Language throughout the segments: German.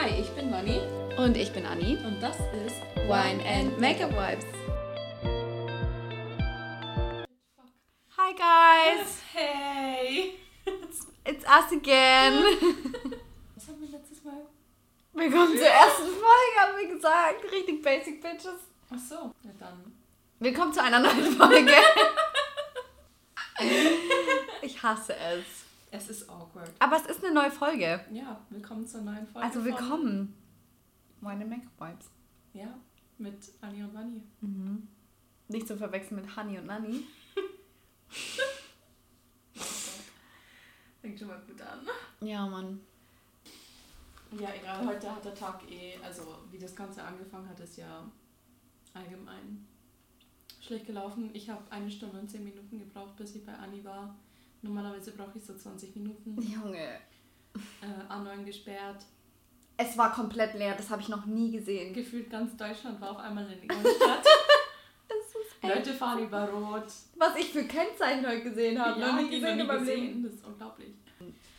Hi, ich bin Bonnie Und ich bin Anni. und das ist Wine and Makeup Vibes. Hi guys, Hey! it's us again. Was haben wir letztes Mal? Willkommen zur ersten Folge, haben wir gesagt. Richtig basic bitches. Ach so, ja dann. Willkommen zu einer neuen Folge. ich hasse es. Es ist awkward. Aber es ist eine neue Folge. Ja, willkommen zur neuen Folge. Also willkommen. Wine and Makeup Vibes. Ja, mit Anni und Vanni. Nicht zu verwechseln mit Honey und Nanny. Fängt schon mal gut an. Ja, Mann. Ja, egal, heute hat der Tag eh, also wie das Ganze angefangen hat, ist ja allgemein schlecht gelaufen. Ich habe eine Stunde und zehn Minuten gebraucht, bis ich bei Anni war. Normalerweise brauche ich so 20 Minuten. Junge. Äh, A9 gesperrt. Es war komplett leer, das habe ich noch nie gesehen. Gefühlt ganz Deutschland war auf einmal in Ingolstadt. Das ist Leute fahren über Rot. Was ich für Kennzeichen heute gesehen habe. noch nie gesehen in meinem nie Leben. Das ist unglaublich.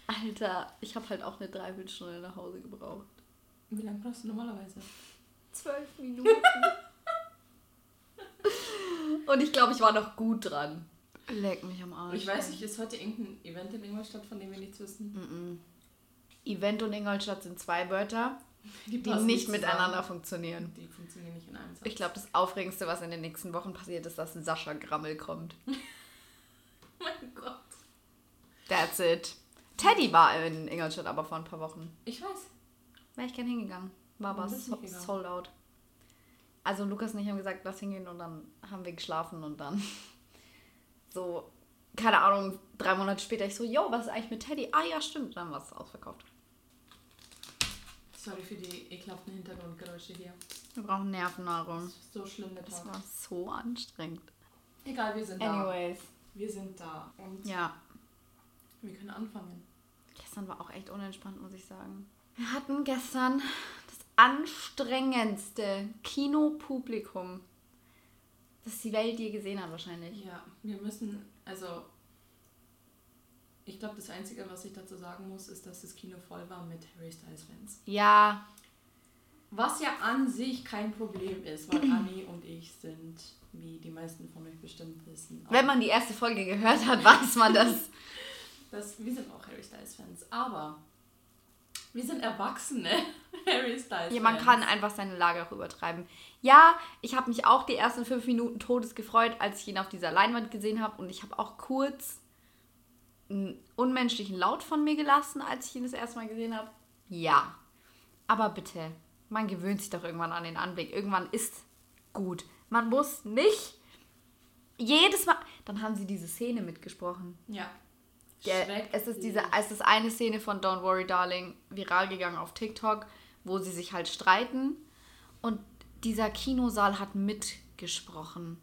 Alter, ich habe halt auch eine Dreiviertelstunde nach Hause gebraucht. Wie lange brauchst du normalerweise? Zwölf Minuten. Und ich glaube, ich war noch gut dran. Leck mich am Arsch. Ich weiß nicht, ist heute irgendein Event in Ingolstadt, von dem wir nichts wissen? Mm-mm. Event und Ingolstadt sind zwei Wörter, die passen nicht zusammen. miteinander funktionieren. Die funktionieren nicht in einem Satz. Ich glaube, das Aufregendste, was in den nächsten Wochen passiert, ist, dass ein Sascha Grammel kommt. Mein Gott. That's it. Teddy war in Ingolstadt aber vor ein paar Wochen. Ich weiß. Wäre ich gern hingegangen. War aber sold out. Also Lukas und ich haben gesagt, lass hingehen und dann haben wir geschlafen und dann so, keine Ahnung, drei Monate später ich so, yo, was ist eigentlich mit Teddy? Ah ja, stimmt, dann war es ausverkauft. Sorry für die ekelhaften Hintergrundgeräusche hier. Wir brauchen Nervennahrung. Das ist so schlimm der Das war so anstrengend. Egal, wir sind da. Anyways. Wir sind da. Und Ja, wir können anfangen. gestern war auch echt unentspannt, muss ich sagen. Wir hatten gestern das anstrengendste Kinopublikum, das die Welt je gesehen hat wahrscheinlich. Ja, wir müssen, also ich glaube, das Einzige, was ich dazu sagen muss, ist, dass das Kino voll war mit Harry Styles Fans. Ja, Was ja an sich kein Problem ist, weil Anni und ich sind, wie die meisten von euch bestimmt wissen, auch- wenn man die erste Folge gehört hat, weiß man das. das, wir sind auch Harry Styles Fans, aber wir sind erwachsene Harry Styles. Ja, man kann einfach seine Lage auch übertreiben. Ja, ich habe mich auch die ersten fünf Minuten todes gefreut, als ich ihn auf dieser Leinwand gesehen habe. Und ich habe auch kurz einen unmenschlichen Laut von mir gelassen, als ich ihn das erste Mal gesehen habe. Ja. Aber bitte, man gewöhnt sich doch irgendwann an den Anblick. Irgendwann ist gut. Man muss nicht jedes Mal. Dann haben sie diese Szene mitgesprochen. Ja. Ja, es ist diese, es ist eine Szene von Don't Worry Darling viral gegangen auf TikTok, wo sie sich halt streiten und dieser Kinosaal hat mitgesprochen.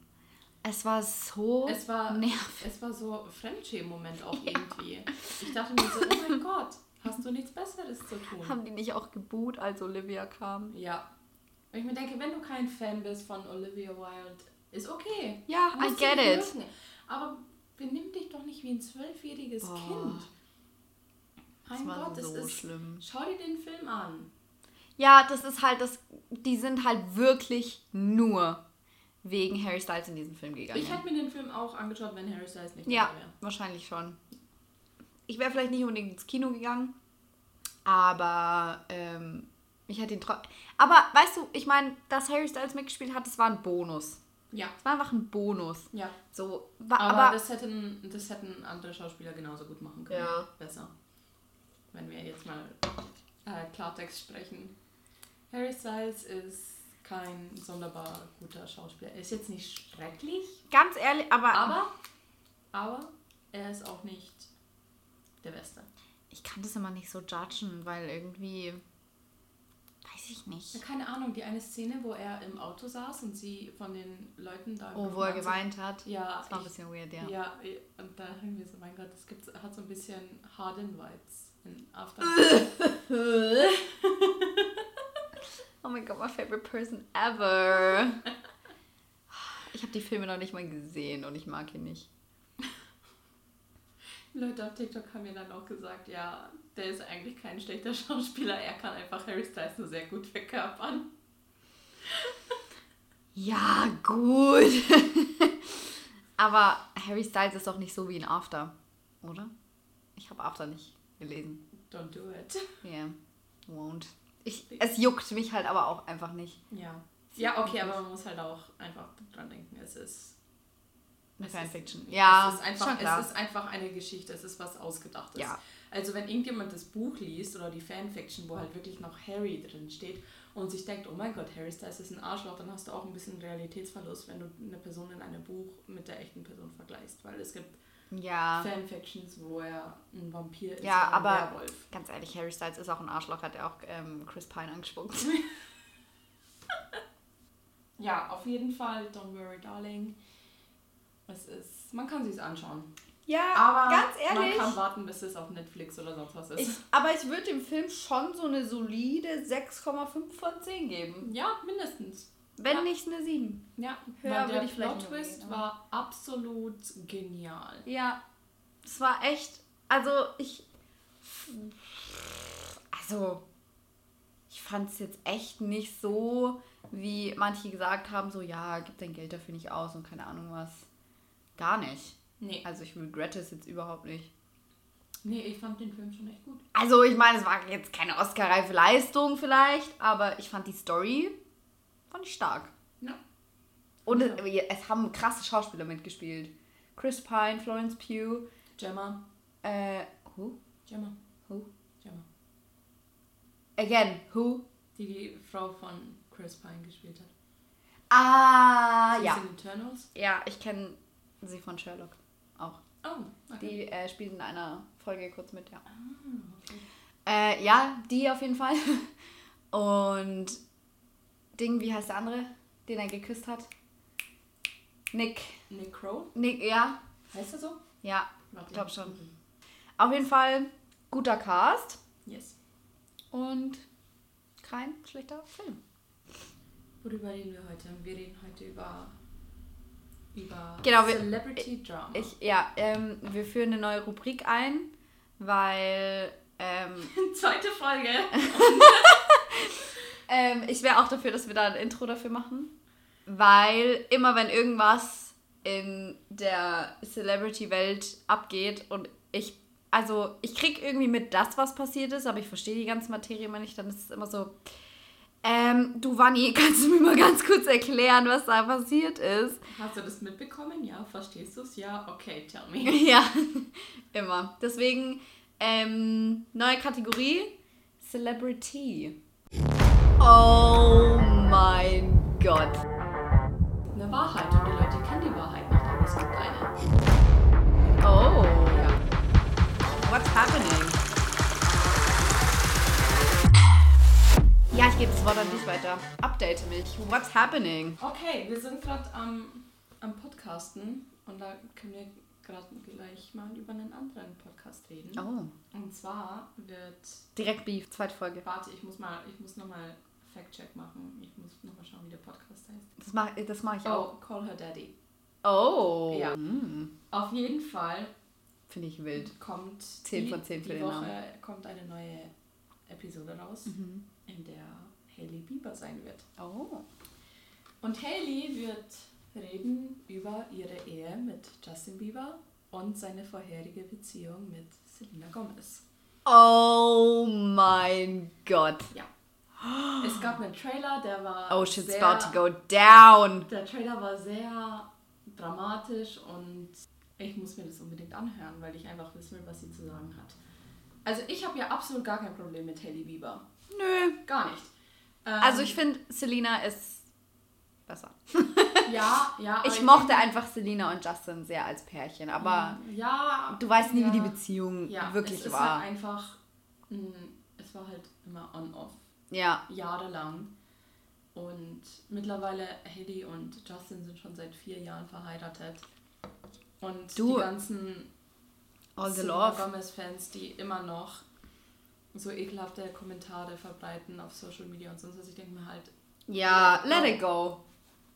Es war so Es war, nervig. es war so Fremdschämen-Moment auch irgendwie. Ich dachte mir so, oh mein Gott, hast du nichts Besseres zu tun? Haben die nicht auch geboot, als Olivia kam? Ja. Und ich mir denke, wenn du kein Fan bist von Olivia Wilde, ist okay. Ja, I get it. mögen. Aber benimm dich doch nicht wie ein zwölfjähriges Boah. Kind. Das Mein war Gott, so es ist. schlimm. Schau dir den Film an. Ja, das ist halt das. Die sind halt wirklich nur wegen Harry Styles in diesen Film gegangen. Ich hätte mir den Film auch angeschaut, wenn Harry Styles nicht Ja, wäre. wahrscheinlich schon. Ich wäre vielleicht nicht unbedingt ins Kino gegangen, aber ähm, ich hätte ihn trotzdem. Aber weißt du, ich meine, dass Harry Styles mitgespielt hat, das war ein Bonus. Ja, Das war einfach ein Bonus. ja. So, war, Aber, aber, das, hätten, das hätten andere Schauspieler genauso gut machen können. Ja. Besser. Wenn wir jetzt mal äh, Klartext sprechen. Harry Styles ist kein sonderbar guter Schauspieler. Er ist jetzt nicht schrecklich, ganz ehrlich, aber, aber, aber er ist auch nicht der Beste. ich kann das immer nicht so judgen, weil irgendwie weiß ich nicht. Ja, keine Ahnung, die eine Szene, wo er im Auto saß und sie von den Leuten da... Oh, wo er geweint hat. Ja, Das war ein bisschen weird, ja. Ja, und da haben wir so, mein Gott, das gibt, hat so ein bisschen Harden-Vibes in After. Oh mein Gott, my favorite person ever. Ich habe die Filme noch nicht mal gesehen und ich mag ihn nicht. Leute auf TikTok haben mir dann auch gesagt, ja, der ist eigentlich kein schlechter Schauspieler, er kann einfach Harry Styles nur sehr gut verkörpern. Ja, gut. Aber Harry Styles ist doch nicht so wie in After, oder? Ich habe After nicht gelesen. Don't do it. Yeah, won't. Ich, es juckt mich halt aber auch einfach nicht. Ja. Ja, okay, aber man muss halt auch einfach dran denken, es ist Eine Fanfiction. Ja, es ist, einfach, es ist einfach eine Geschichte, es ist was Ausgedachtes. Ja. Also wenn irgendjemand das Buch liest oder die Fanfiction, wo halt wirklich noch Harry drin steht und sich denkt, oh mein Gott, Harry Styles ist ein Arschloch, dann hast du auch ein bisschen Realitätsverlust, wenn du eine Person in einem Buch mit der echten Person vergleichst. Weil es gibt Ja, Fanfictions, wo er ein Vampir ist Ja, aber- Werwolf. ganz ehrlich, Harry Styles ist auch ein Arschloch, hat er auch ähm, Chris Pine angespuckt. Ja, auf jeden Fall, Don't Worry Darling. Es ist, man kann sich's anschauen. Ja, Aber ganz man ehrlich. kann warten, bis es auf Netflix oder sonst was ist. Ich, aber ich würde dem Film schon so eine solide 6,5 von 10 geben. ja, mindestens. Wenn Ja. nicht eine 7. Ja, Höher weil würde der ich vielleicht nicht Plot-Twist war absolut genial. Ja, es war echt. Also, ich. Also, ich fand es jetzt echt nicht so, wie manche gesagt haben: so, ja, gib dein Geld dafür nicht aus und keine Ahnung was. Gar nicht. Nee. Also, ich regrette es jetzt überhaupt nicht. Nee, ich fand den Film schon echt gut. Also, ich meine, es war jetzt keine Oscar-reife Leistung vielleicht, aber ich fand die Story fand ich stark. Ja. Und Ja. es, es haben krasse Schauspieler mitgespielt. Chris Pine, Florence Pugh, Gemma. äh, who? Gemma. Who? Gemma. Again, who? Die die Frau von Chris Pine gespielt hat. Ah, Sie ja. ist in Eternals. Ja, ich kenne sie von Sherlock auch. Oh, okay. Die äh, spielt in einer Folge kurz mit, ja. Ah, okay. Äh, ja, die auf jeden Fall. Und Ding, wie heißt der andere, den er geküsst hat? Nick. Nick Crow? Nick, ja. Heißt er so? Ja, Warte, glaub schon. mhm. auf jeden Fall guter Cast Yes. und kein schlechter Film. Worüber reden wir heute? Wir reden heute über, über Genau, wir- Celebrity Drama. Ich, ja, ähm, wir führen eine neue Rubrik ein, weil ähm, Zweite Folge. ähm, ich wäre auch dafür, dass wir da ein Intro dafür machen. Weil immer wenn irgendwas in der Celebrity-Welt abgeht und ich, also ich krieg irgendwie mit das, was passiert ist, aber ich verstehe die ganze Materie immer nicht, dann ist es immer so, ähm, du Vanni, kannst du mir mal ganz kurz erklären, was da passiert ist? Hast du das mitbekommen? Ja. Verstehst du es? Ja. Okay, tell me. Ja, immer. Deswegen, ähm, neue Kategorie: Celebrity. Oh mein Gott. Eine Wahrheit und die Leute kennen die Wahrheit nicht, aber es gibt eine. Oh. Ja. What's happening? Ja, ich gebe das Wort an dich weiter. Update mich. What's happening? Okay, wir sind gerade am, am Podcasten und da können wir gerade gleich mal über einen anderen Podcast reden. Oh. Und zwar wird. Direkt Beef, zweite Folge. Warte, ich muss mal, ich muss nochmal Fact-Check machen. Ich muss nochmal schauen, wie der Podcast heißt. Das mache das mach ich auch. Oh, Call Her Daddy. Oh. Ja. Hm. Auf jeden Fall Finde ich wild. kommt 10 die, von 10 für die den Woche Namen. kommt eine neue Episode raus, Mhm. In der Hailey Bieber sein wird. Oh. Und Hailey wird reden über ihre Ehe mit Justin Bieber und seine vorherige Beziehung mit Selena Gomez. Oh mein Gott. Es gab einen Trailer, der war Oh, shit's sehr, about to go down. Der Trailer war sehr dramatisch und ich muss mir das unbedingt anhören, weil ich einfach wissen will, was sie zu sagen hat. Also ich habe ja absolut gar kein Problem mit Hailey Bieber. Nö. Gar nicht. Ähm, Also ich finde, Selena ist besser. ja, ja. Ich mochte einfach Selena und Justin sehr als Pärchen, aber ja, du weißt nie, ja, wie die Beziehung ja, wirklich es ist war. Halt einfach, mh, es war halt immer on-off, ja. jahrelang. Und mittlerweile Hailey und Justin sind schon seit vier Jahren verheiratet. Und Du, die ganzen All the. Gomez-Fans, die immer noch so ekelhafte Kommentare verbreiten auf Social Media und sonst was. Ich denke mir halt, Ja, Ja. let it go.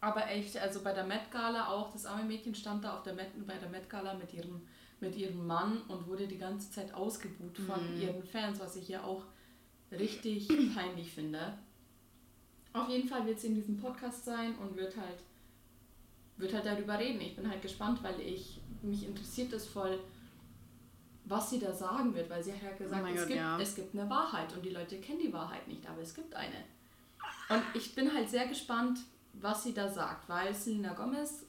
aber echt, also bei der Met Gala auch, das arme Mädchen stand da auf der Met, bei der Met Gala mit ihrem mit ihrem Mann und wurde die ganze Zeit ausgebuht von Mhm. ihren Fans, was ich hier auch richtig peinlich finde. Auf jeden Fall wird sie in diesem Podcast sein und wird halt, wird halt darüber reden. Ich bin halt gespannt, weil ich mich interessiert es voll, was sie da sagen wird, weil sie hat ja gesagt, Oh es, Gott, gibt, ja. es gibt eine Wahrheit und die Leute kennen die Wahrheit nicht, aber es gibt eine. Und ich bin halt sehr gespannt, was sie da sagt, weil Selena Gomez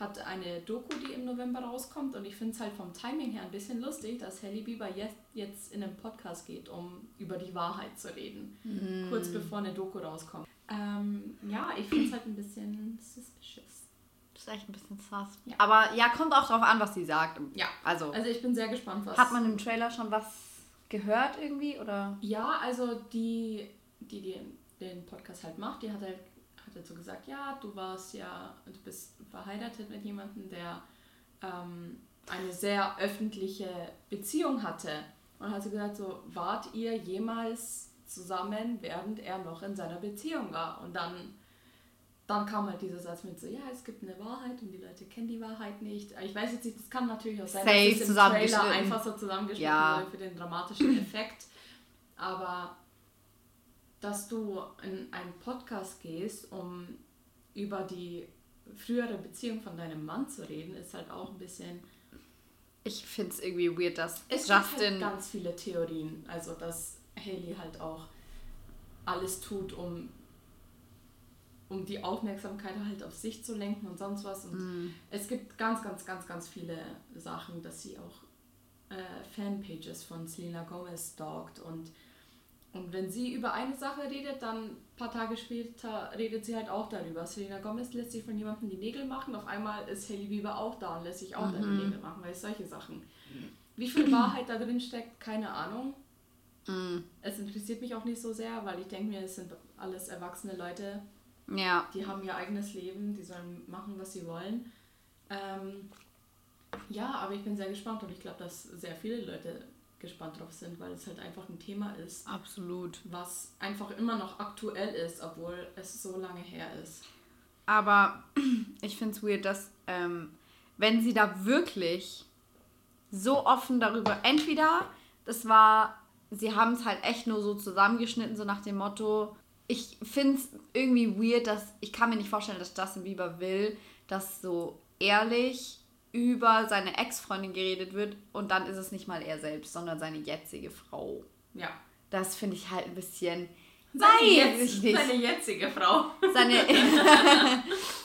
hat eine Doku, die im November rauskommt und ich finde es halt vom Timing her ein bisschen lustig, dass Hailey Bieber jetzt, jetzt in einen Podcast geht, um über die Wahrheit zu reden, Mhm. kurz bevor eine Doku rauskommt. Ähm, ja, ich finde es halt ein bisschen suspicious. Echt ein bisschen sass. Ja. Aber ja, kommt auch drauf an, was sie sagt. Ja, Also, also ich bin sehr gespannt, was... hat man im Trailer schon was gehört irgendwie? Oder? Ja, also die, die, die den Podcast halt macht, die hat halt, hat halt so gesagt, ja, du warst ja, du bist verheiratet mit jemandem, der ähm, eine sehr öffentliche Beziehung hatte. Und hat sie gesagt, so, wart ihr jemals zusammen, während er noch in seiner Beziehung war? Und dann, dann kam halt dieser Satz mit so, ja, es gibt eine Wahrheit und die Leute kennen die Wahrheit nicht. Ich weiß jetzt nicht, das kann natürlich auch sein, Safe dass es im. Trailer einfach so zusammengeschnitten Ja. wurde für den dramatischen Effekt. Aber dass du in einen Podcast gehst, um über die frühere Beziehung von deinem Mann zu reden, ist halt auch ein bisschen. Ich finde es irgendwie weird, dass Es gibt Justin. halt ganz viele Theorien. Also, dass Haley halt auch alles tut, um, um die Aufmerksamkeit halt auf sich zu lenken und sonst was. Und Mhm. es gibt ganz, ganz, ganz, ganz viele Sachen, dass sie auch äh, Fanpages von Selena Gomez stalkt und und wenn sie über eine Sache redet, dann ein paar Tage später redet sie halt auch darüber. Selena Gomez lässt sich von jemandem die Nägel machen, auf einmal ist Hailey Bieber auch da und lässt sich auch deine Nägel machen, weil es solche Sachen. Wie viel Wahrheit da drin steckt, keine Ahnung. Mhm. Es interessiert mich auch nicht so sehr, weil ich denke mir, es sind alles erwachsene Leute, Ja. die haben ihr eigenes Leben, die sollen machen, was sie wollen. Ähm, ja, aber ich bin sehr gespannt und ich glaube, dass sehr viele Leute gespannt drauf sind, weil es halt einfach ein Thema ist, Absolut. was einfach immer noch aktuell ist, obwohl es so lange her ist. Aber ich finde es weird, dass, ähm, wenn sie da wirklich so offen darüber, entweder das war, sie haben es halt echt nur so zusammengeschnitten, so nach dem Motto, ich finde es irgendwie weird, dass ich kann mir nicht vorstellen, dass Justin Bieber will, dass so ehrlich über seine Ex-Freundin geredet wird und dann ist es nicht mal er selbst, sondern seine jetzige Frau. Ja. Das finde ich halt ein bisschen. Seine, Weiß jetzt, ich nicht. seine jetzige Frau. seine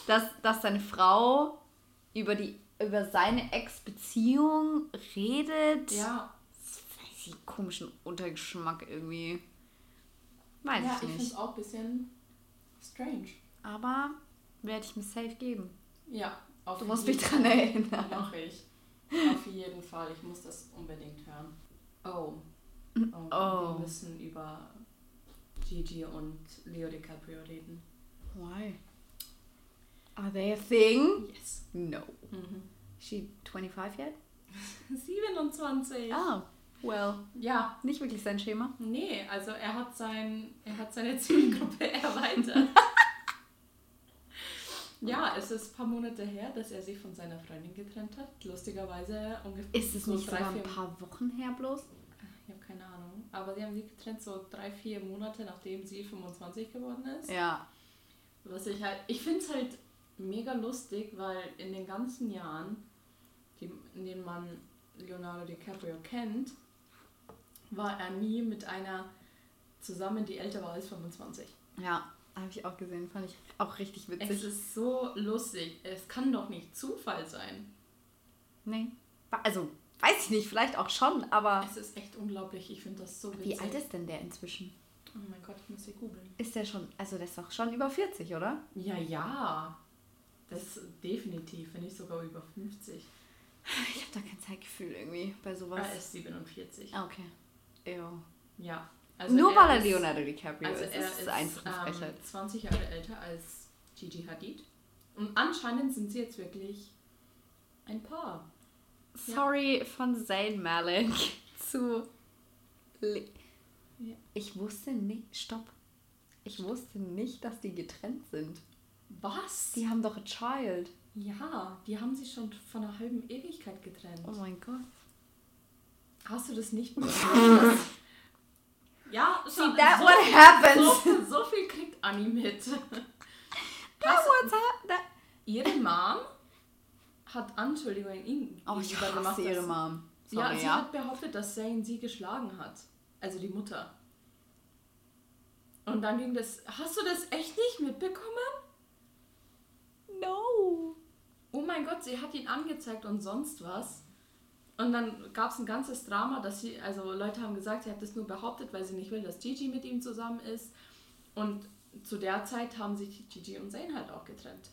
dass, dass seine Frau über die über seine Ex-Beziehung redet. Ja, Das weiß ich, komischen Untergeschmack irgendwie. Weiß ja ich ich finde es auch ein bisschen strange. Aber werde ich mir safe geben. Ja, auf Du musst mich dran erinnern. Mach ich. Auf jeden Fall. Ich muss das unbedingt hören. Oh. oh. Oh. Wir müssen über Gigi und Leo DiCaprio reden. Why? Are they a thing? Yes. No. Mhm. Is she 25 yet? 27. Oh, well. Ja, Nicht wirklich sein Schema. nee, also er hat, sein, er hat seine Zielgruppe erweitert. ja, es ist ein paar Monate her, dass er sich von seiner Freundin getrennt hat. Lustigerweise ungefähr. Ist es so nicht drei, sogar ein paar Wochen her bloß? Ich habe keine Ahnung. Aber sie haben sich getrennt so drei, vier Monate, nachdem sie 25 geworden ist. Ja. Was ich halt, ich finde es halt mega lustig, weil in den ganzen Jahren, die, in denen man Leonardo DiCaprio kennt, war er nie mit einer zusammen, die älter war als 25. Ja, habe ich auch gesehen. Fand ich auch richtig Es witzig. ist so lustig. Es kann doch nicht Zufall sein. Nee. Also, weiß ich nicht, vielleicht auch schon, aber. Es ist echt unglaublich. Ich finde das so witzig. Wie alt ist denn der inzwischen? Oh mein Gott, ich muss hier googeln. Ist der schon, also der ist doch schon über 40, oder? Ja, ja. Das definitiv, wenn nicht sogar über 50. Ich habe da kein Zeitgefühl irgendwie bei sowas. Er ist 47. Ah, okay. Ew. Ja. Nur weil er ist- Leonardo DiCaprio Also ist. er ist ist einfach eine ähm, Frechheit. 20 Jahre älter als Gigi Hadid. Und anscheinend sind sie jetzt wirklich ein Paar. ja. Sorry von Zayn Malik zu. Le Ja. Ich wusste nicht. Stopp. Ich wusste nicht, dass die getrennt sind. Was? Die haben doch a child. Ja, die haben sich schon von einer halben Ewigkeit getrennt. Oh mein Gott. Hast du das nicht mitbekommen? ja, See, that what happens. So, so viel kriegt Anni mit. That what's that- ihre Mom hat Anschuldigungen ihm Oh, ich hasse ihre dass- Mom. ja, Sorry, sie ja. hat behauptet, dass Zane sie geschlagen hat. Also die Mutter. Und dann ging das. Hast du das echt nicht mitbekommen? No. Oh mein Gott, sie hat ihn angezeigt und sonst was. Und dann gab es ein ganzes Drama, dass sie, also Leute haben gesagt, sie hat das nur behauptet, weil sie nicht will, dass Gigi mit ihm zusammen ist. Und zu der Zeit haben sich Gigi und Zayn halt auch getrennt.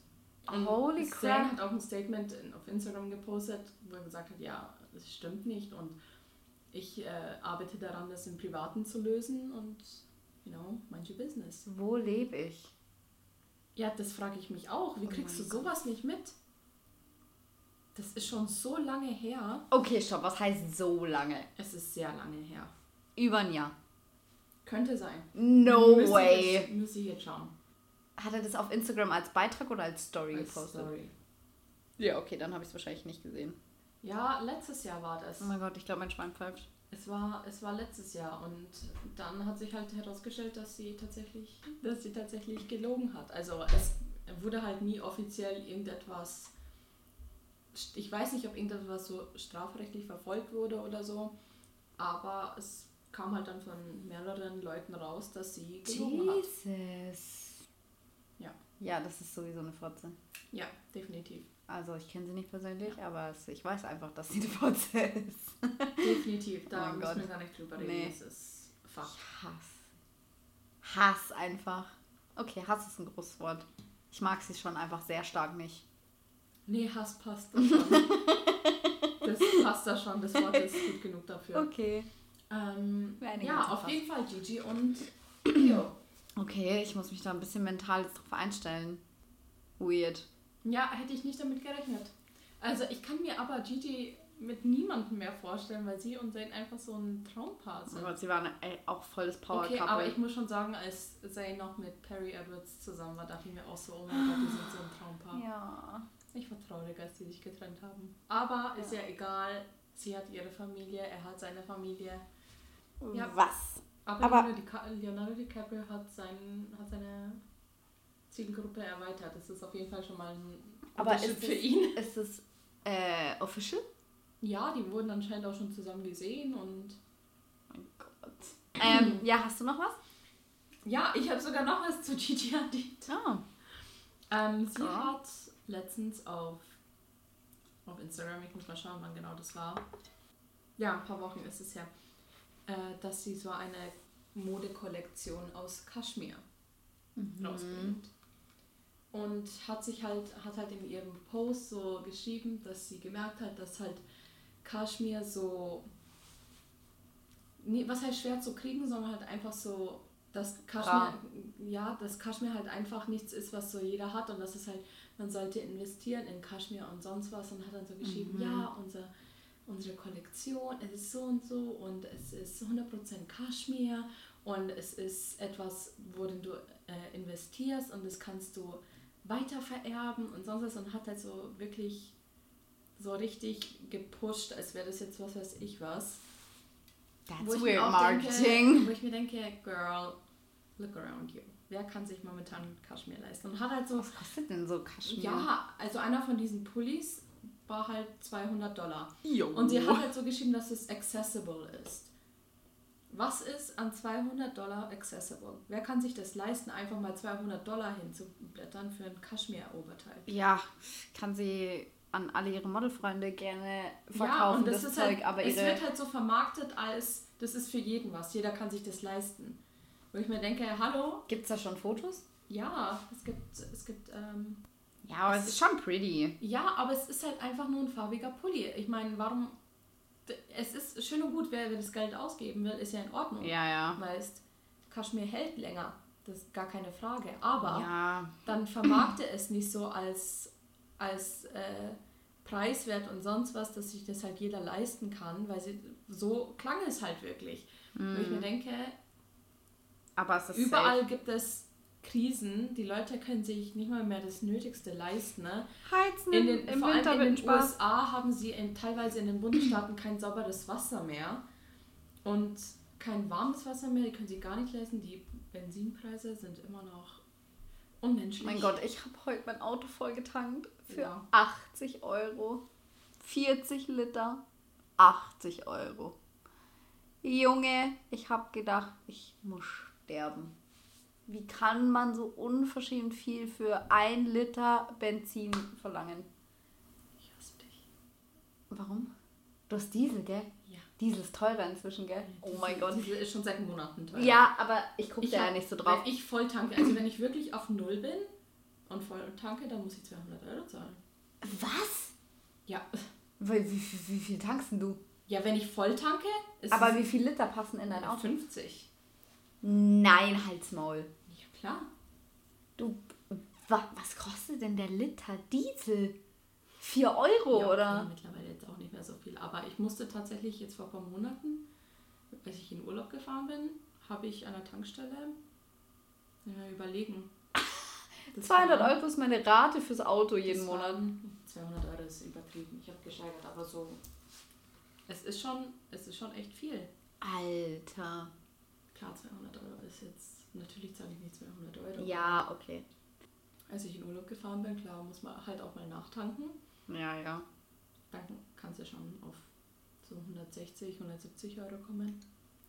Und Holy Zayn crap. hat auch ein Statement auf Instagram gepostet, wo er gesagt hat, ja, das stimmt nicht und ich äh, arbeite daran, das im Privaten zu lösen und, you know, mind your business. Wo lebe ich? Ja, das frage ich mich auch. Wie Oh kriegst du sowas nicht mit? Das ist schon so lange her. Okay, stopp. Was heißt so lange? Es ist sehr lange her. Über ein Jahr. Könnte sein. No Müsste way. Ich müsste ich jetzt schauen. Hat er das auf Instagram als Beitrag oder als Story Als gepostet? Story. Ja, okay, dann habe ich es wahrscheinlich nicht gesehen. Ja, letztes Jahr war das. Oh mein Gott, ich glaube, mein Schwein pfeift. Es war, es war letztes Jahr und dann hat sich halt herausgestellt, dass sie tatsächlich, dass sie tatsächlich gelogen hat. Also es wurde halt nie offiziell irgendetwas. Ich weiß nicht, ob irgendetwas so strafrechtlich verfolgt wurde oder so, aber es kam halt dann von mehreren Leuten raus, dass sie gelogen hat. Jesus. Ja. Ja, das ist sowieso eine Fotze. Ja, definitiv. Also ich kenne sie nicht persönlich, aber es, ich weiß einfach, dass sie eine Fotze ist. Definitiv, da Oh müssen Gott. wir gar nicht drüber reden. Nee. Es ist Fakt. Hass. Hass einfach. Okay, Hass ist ein großes Wort. Ich mag sie schon einfach sehr stark nicht. Nee, Hass passt da schon. das passt da schon, das Wort ist gut genug dafür. Okay. Ähm, ja, auf Fass. jeden Fall Gigi und Leo. Okay, ich muss mich da ein bisschen mental jetzt drauf einstellen. Weird. Ja, hätte ich nicht damit gerechnet. Also ich kann mir aber Gigi mit niemandem mehr vorstellen, weil sie und Zayn einfach so ein Traumpaar sind. Aber sie waren ey, auch voll das Power Okay, Couple. aber ich muss schon sagen, als Zayn noch mit Perry Edwards zusammen war, dachte ich mir auch so, oh mein Gott, die sind so ein Traumpaar. ja. Ich war traurig, als die sich getrennt haben. Aber ist ja egal, sie hat ihre Familie, er hat seine Familie. Ja. Was? Aber, Aber- Leonardo, Dica- Leonardo DiCaprio hat, sein, hat seine Zielgruppe erweitert. Das ist auf jeden Fall schon mal ein Aber Unterschied für es, ihn. ist es äh, official? Ja, die wurden anscheinend auch schon zusammen gesehen und Mein Gott. Ähm, ja, hast du noch was? ja, ich habe sogar noch was zu Gigi Hadid. Oh. Ähm, sie Ja. hat letztens auf, auf Instagram, ich muss mal schauen, wann genau das war. Ja, ein paar Wochen ist es her, äh, dass sie so eine Modekollektion aus Kaschmir rausbringt. Und hat sich halt, hat halt in ihrem Post so geschrieben, dass sie gemerkt hat, dass halt Kaschmir so, nee, was heißt schwer zu kriegen, sondern halt einfach so, dass Kaschmir, Rar. ja, dass Kaschmir halt einfach nichts ist, was so jeder hat und dass es halt, man sollte investieren in Kaschmir und sonst was und hat dann so geschrieben, Mhm. ja, unser, unsere Kollektion, es ist so und so und es ist 100% Kaschmir und es ist etwas, worin du äh, investierst und das kannst du weiter vererben und sonst was und hat halt so wirklich so richtig gepusht, als wäre das jetzt was weiß ich was. Wo That's weird marketing. Denke, wo ich mir denke, girl, look around you. Wer kann sich momentan Kaschmir leisten? Und hat halt so, Was kostet denn so Kaschmir? ja, also einer von diesen Pullis war halt 200 Dollar. Jo. Und sie hat halt so geschrieben, dass es accessible ist. Was ist an 200 Dollar accessible? Wer kann sich das leisten, einfach mal 200 Dollar hinzublättern für ein Kaschmir-Oberteil? Ja, kann sie an alle ihre Modelfreunde gerne Ja, verkaufen, und das, das, Zeug, halt, aber es wird halt so vermarktet als, das ist für jeden was, jeder kann sich das leisten. Wo ich mir denke, hallo, Gibt's da schon Fotos? ja, es gibt, es gibt, ähm, Ja, aber es ist schon pretty. ja, aber es ist halt einfach nur ein farbiger Pulli. Ich meine, warum, es ist schön und gut, wer, wer das Geld ausgeben will, ist ja in Ordnung. Ja, ja. Weißt, Kaschmir hält länger, das ist gar keine Frage. Aber Ja, dann vermarkte es nicht so als, als äh, preiswert und sonst was, dass sich das halt jeder leisten kann, weil sie, so klang es halt wirklich. Wo ich mir denke, aber es ist überall safe. gibt es Krisen, die Leute können sich nicht mal mehr das Nötigste leisten. Ne? Heizen In den, im vor Winter allem in den Spaß. USA haben sie in, teilweise in den Bundesstaaten kein sauberes Wasser mehr und kein warmes Wasser mehr. Die können sie gar nicht leisten. Die Benzinpreise sind immer noch unmenschlich. Mein Gott, ich habe heute mein Auto voll getankt für Ja. 80 Euro. 40 Liter, 80 Euro. Junge, ich habe gedacht, ich muss sterben. Wie kann man so unverschämt viel für ein Liter Benzin verlangen? Ich hasse dich. Warum? Du hast Diesel, gell? Ja. Diesel ist teurer inzwischen, gell? Oh Diese- mein Gott. Diese ist schon seit Monaten teuer. Ja, aber ich gucke da ja nicht so drauf. Wenn ich voll tanke, also wenn ich wirklich auf Null bin und voll tanke, dann muss ich 200 Euro zahlen. Was? Ja. Wie, wie, wie, wie viel tankst denn du? Ja, wenn ich voll tanke, ist Aber wie viel Liter passen in dein Auto? 50. Nein, halt's Maul. Ja, klar. Du, wa, was kostet denn der Liter Diesel? 4 Euro, ja, oder? okay, mittlerweile jetzt auch nicht mehr so viel. Aber ich musste tatsächlich jetzt vor ein paar Monaten, als ich in Urlaub gefahren bin, habe ich an der Tankstelle ja, überlegen. Das 200 waren- Euro ist meine Rate fürs Auto jeden Monat. waren- 200 Euro ist übertrieben. Ich habe gesteigert, aber so. Es ist schon, es ist schon echt viel. Alter. Klar, 200 Euro ist jetzt. Natürlich zahle ich nicht 200 Euro. Ja, okay. Als ich in Urlaub gefahren bin, klar, muss man halt auch mal nachtanken. Ja, ja. Dann kannst du schon auf so 160, 170 Euro kommen,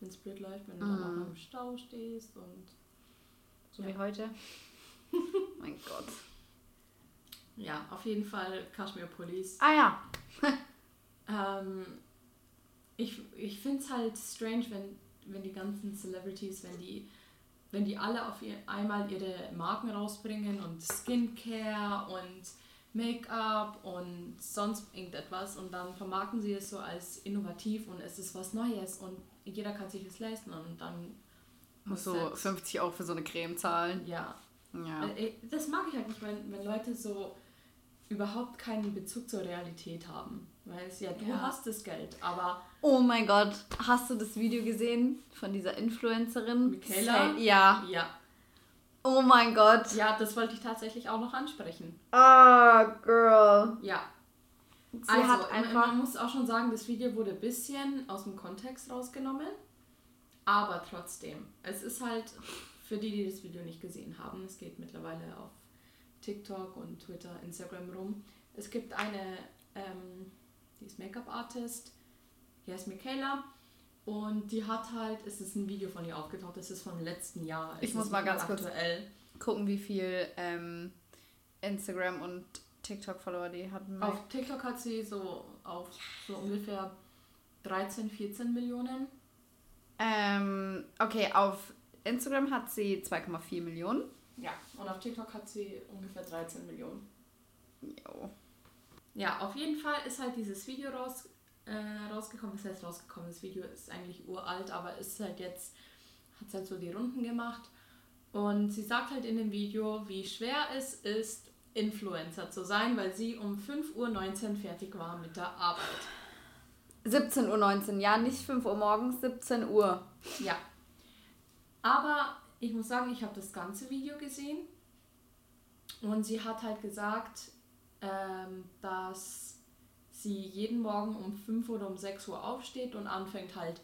wenn es blöd läuft, wenn du dann auch Mhm. im Stau stehst und. So Ja. wie heute. mein Gott. Ja, auf jeden Fall Kashmir Police. Ah ja. Ähm, ich ich finde es halt strange, wenn, wenn die ganzen Celebrities, wenn die, wenn die alle auf ihr, einmal ihre Marken rausbringen und Skincare und Make-up und sonst irgendetwas und dann vermarkten sie es so als innovativ und es ist was Neues und jeder kann sich das leisten und dann Muss so halt- 50 Euro für so eine Creme zahlen. ja, Ja. äh, das mag ich halt nicht, wenn, wenn Leute so überhaupt keinen Bezug zur Realität haben. Weil es ja, du Ja. hast das Geld, aber Oh mein Gott. Hast du das Video gesehen von dieser Influencerin? Michaela? Ja. ja, Oh mein Gott. ja, das wollte ich tatsächlich auch noch ansprechen. Ah, Girl. Ja, Sie also hat man- einfach. man muss auch schon sagen, das Video wurde ein bisschen aus dem Kontext rausgenommen, aber trotzdem, es ist halt für die, die das Video nicht gesehen haben, es geht mittlerweile auf TikTok und Twitter, Instagram rum. Es gibt eine, ähm, die ist Make-up-Artist, die heißt Michaela und die hat halt, es ist ein Video von ihr aufgetaucht, das ist vom letzten Jahr. Es Ich muss ist mal ganz mehr kurz- aktuell. gucken, wie viel ähm, Instagram und TikTok-Follower die hatten. Auf TikTok hat sie so auf so ungefähr 13, 14 Millionen. Ähm, okay, auf Instagram hat sie 2,4 Millionen. Ja. Und auf TikTok hat sie ungefähr 13 Millionen. Jo. Ja, auf jeden Fall ist halt dieses Video raus, äh, rausgekommen. Das heißt rausgekommen, das Video ist eigentlich uralt, aber ist halt jetzt, hat halt so die Runden gemacht. Und sie sagt halt in dem Video, wie schwer es ist, Influencer zu sein, weil sie um 5.19 Uhr fertig war mit der Arbeit. 17.19 Uhr, ja, nicht 5 Uhr morgens, 17 Uhr. Ja. Aber ich muss sagen, ich habe das ganze Video gesehen und sie hat halt gesagt, ähm, dass sie jeden Morgen um 5 oder um 6 Uhr aufsteht und anfängt halt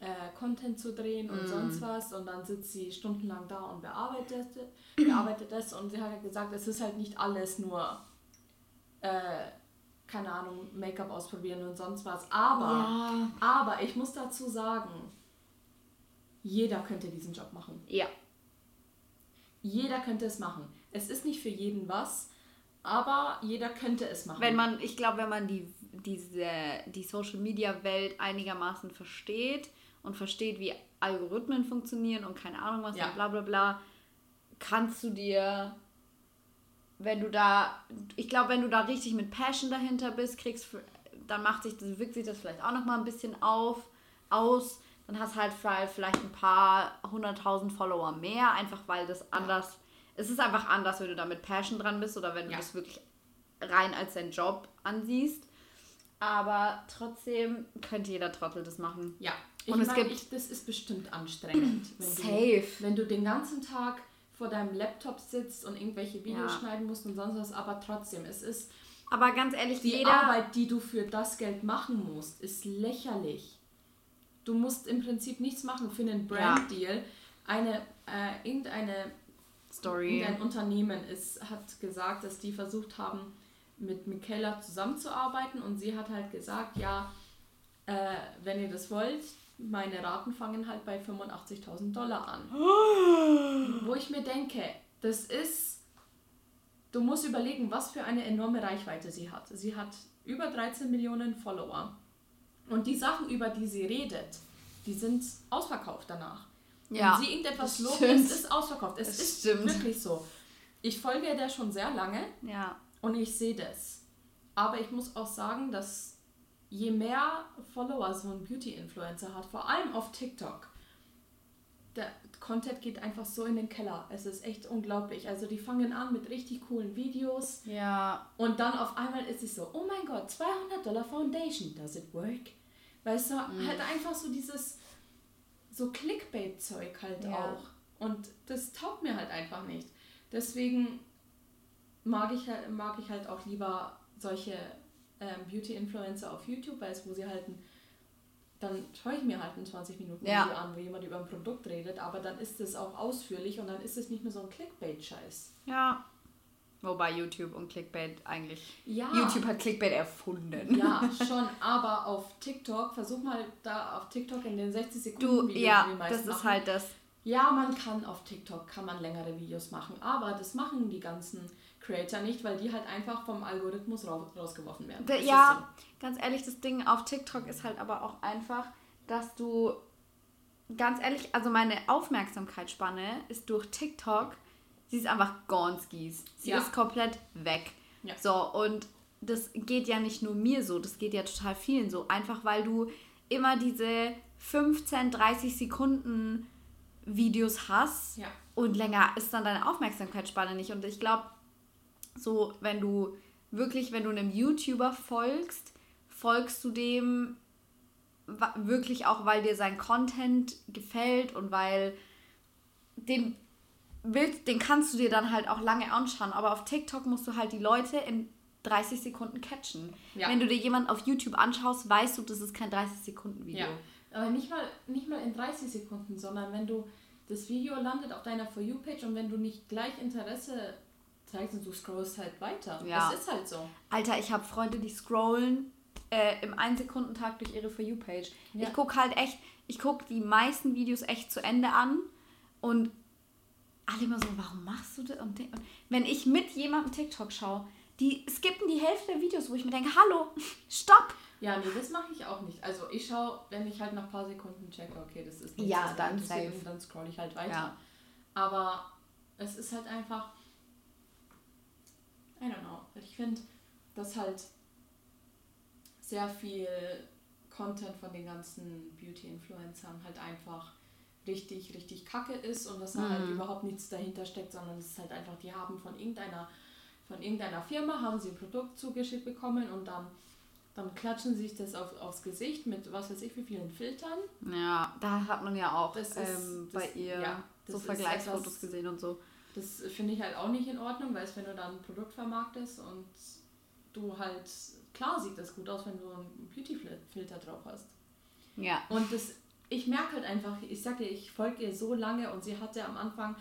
äh, Content zu drehen und Mm. sonst was und dann sitzt sie stundenlang da und bearbeitet, bearbeitet das und sie hat halt gesagt, es ist halt nicht alles nur, äh, keine Ahnung, Make-up ausprobieren und sonst was, aber... Ja. Aber ich muss dazu sagen, jeder könnte diesen Job machen. Ja. Jeder könnte es machen. Es ist nicht für jeden was, aber jeder könnte es machen. Wenn man, ich glaube, wenn man die, diese, die Social Media Welt einigermaßen versteht und versteht, wie Algorithmen funktionieren und keine Ahnung was Ja. und bla bla bla, kannst du dir, wenn du da, ich glaube, wenn du da richtig mit Passion dahinter bist, kriegst, dann macht sich, das wirkt sich das vielleicht auch nochmal ein bisschen auf, aus. Dann hast halt vielleicht ein paar hunderttausend Follower mehr, einfach weil das anders, es ist einfach anders, wenn du da mit Passion dran bist oder wenn du Ja. das wirklich rein als deinen Job ansiehst. Aber trotzdem könnte jeder Trottel das machen. ja, ich Und es meine, gibt- ich, das ist bestimmt anstrengend. Wenn Safe. Du, wenn du den ganzen Tag vor deinem Laptop sitzt und irgendwelche Videos Ja. schneiden musst und sonst was, aber trotzdem, es ist Aber ganz ehrlich, die jeder. Arbeit, die du für das Geld machen musst, ist lächerlich. Du musst im Prinzip nichts machen für einen Brand-Deal. Eine, äh, irgendeine, Story. irgendein Unternehmen ist, hat gesagt, dass die versucht haben, mit Michaela zusammenzuarbeiten und sie hat halt gesagt, ja, äh, wenn ihr das wollt, meine Raten fangen halt bei 85.000 Dollar an. Wo ich mir denke, das ist, du musst überlegen, was für eine enorme Reichweite sie hat. Sie hat über 13 Millionen Follower. Und die Sachen, über die sie redet, die sind ausverkauft danach. Ja, Wenn sie irgendetwas lobt, stimmt. es ist ausverkauft. Es Das ist stimmt. wirklich so. Ich folge der schon sehr lange Ja. und ich sehe das. Aber ich muss auch sagen, dass je mehr Follower so ein Beauty-Influencer hat, vor allem auf TikTok, der Content geht einfach so in den Keller. Es ist echt unglaublich. Also die fangen an mit richtig coolen Videos Ja. und dann auf einmal ist es so, oh mein Gott, 200 Dollar Foundation, does it work? Weißt du, Mhm. halt einfach so dieses so Clickbait-Zeug halt Ja. auch. Und das taugt mir halt einfach nicht. Deswegen mag ich, halt- mag ich halt auch lieber solche ähm, Beauty-Influencer auf YouTube, weil es, wo sie halt ein, dann schaue ich mir halt ein 20 Minuten Ja. Video an, wo jemand über ein Produkt redet, aber dann ist es auch ausführlich und dann ist es nicht mehr so ein Clickbait-Scheiß. Ja. Wobei YouTube und Clickbait eigentlich. Ja. YouTube hat Clickbait erfunden. Ja, schon, aber auf TikTok, versuch mal da auf TikTok in den 60 Sekunden Du, Videos, ja, die das ist machen. halt das. Ja, man kann auf TikTok, kann man längere Videos machen, aber das machen die ganzen Creator nicht, weil die halt einfach vom Algorithmus raus, rausgeworfen werden. Da, ja, ganz ehrlich, das Ding auf TikTok ist halt aber auch einfach, dass du, ganz ehrlich, also meine Aufmerksamkeitsspanne ist durch TikTok, sie ist einfach Gonskis. Sie Ja. ist komplett weg. Ja. So, und das geht ja nicht nur mir so, das geht ja total vielen so. Einfach weil du immer diese 15, 30 Sekunden Videos hast Ja. und länger ist dann deine Aufmerksamkeitsspanne nicht. Und ich glaube, so, wenn du wirklich, wenn du einem YouTuber folgst, folgst du dem wirklich auch, weil dir sein Content gefällt und weil den willst, den kannst du dir dann halt auch lange anschauen. Aber auf TikTok musst du halt die Leute in 30 Sekunden catchen. Ja. Wenn du dir jemanden auf YouTube anschaust, weißt du, das ist kein 30-Sekunden-Video. Ja. Aber nicht mal, nicht mal in 30 Sekunden, sondern wenn du das Video landet auf deiner For You-Page und wenn du nicht gleich Interesse zeigst und du scrollst halt weiter. Ja. Das ist halt so. Alter, ich habe Freunde, die scrollen äh, im 1-Sekunden-Tag durch ihre For You-Page. Ja. Ich gucke halt echt, ich gucke die meisten Videos echt zu Ende an und alle immer so, warum machst du das? Und, wenn ich mit jemandem TikTok schaue, die skippen die Hälfte der Videos, wo ich mir denke, hallo, stopp. Ja, nee, das mache ich auch nicht. Also ich schaue, wenn ich halt nach ein paar Sekunden checke, okay, das ist Ja, was mich dann safe. dann scroll ich halt weiter. Ja. Aber es ist halt einfach, I don't know, ich finde, dass halt sehr viel Content von den ganzen Beauty-Influencern halt einfach richtig, richtig kacke ist und dass da halt Mhm. überhaupt nichts dahinter steckt, sondern es ist halt einfach, die haben von irgendeiner, von irgendeiner Firma, haben sie ein Produkt zugeschickt bekommen und dann, dann klatschen sie sich das auf, aufs Gesicht mit was weiß ich wie vielen Filtern. Ja, da hat man ja auch Das ist- ähm, das- bei ihr ja, so Vergleichsfotos etwas- gesehen und so. Das finde ich halt auch nicht in Ordnung, weil es, wenn du dann ein Produkt vermarktest und du halt, klar sieht das gut aus, wenn du einen Beauty-Filter drauf hast. Ja. Und das, ich merke halt einfach, ich sage ihr, ich folge ihr so lange und sie hatte am Anfang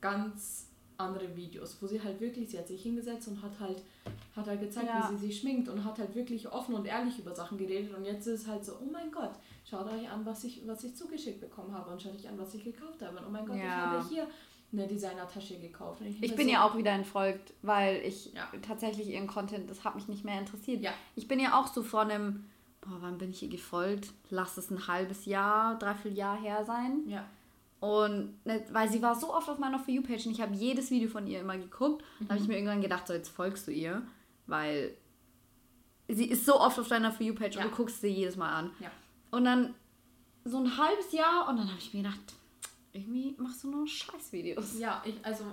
ganz andere Videos, wo sie halt wirklich, sie hat sich hingesetzt und hat halt, hat halt gezeigt, Ja. wie sie sich schminkt und hat halt wirklich offen und ehrlich über Sachen geredet und jetzt ist es halt so, oh mein Gott, schaut euch an, was ich, was ich zugeschickt bekommen habe und schaut euch an, was ich gekauft habe und oh mein Gott, ich Ja. habe hier eine Designertasche gekauft. Ich mir bin so, ja auch wieder entfolgt, weil ich Ja. tatsächlich ihren Content, das hat mich nicht mehr interessiert. Ja. Ich bin ja auch so vor einem, boah, wann bin ich ihr gefolgt? Lass es ein halbes Jahr, dreiviertel Jahr her sein. Ja. Und ne, weil sie war so oft auf meiner For You-Page und ich habe jedes Video von ihr immer geguckt. Da habe ich mir irgendwann gedacht, so jetzt folgst du ihr, weil sie ist so oft auf deiner For You-Page Ja. und du guckst sie jedes Mal an. Ja. Und dann so ein halbes Jahr und dann habe ich mir gedacht, irgendwie machst du nur Scheißvideos. Ja, ich, also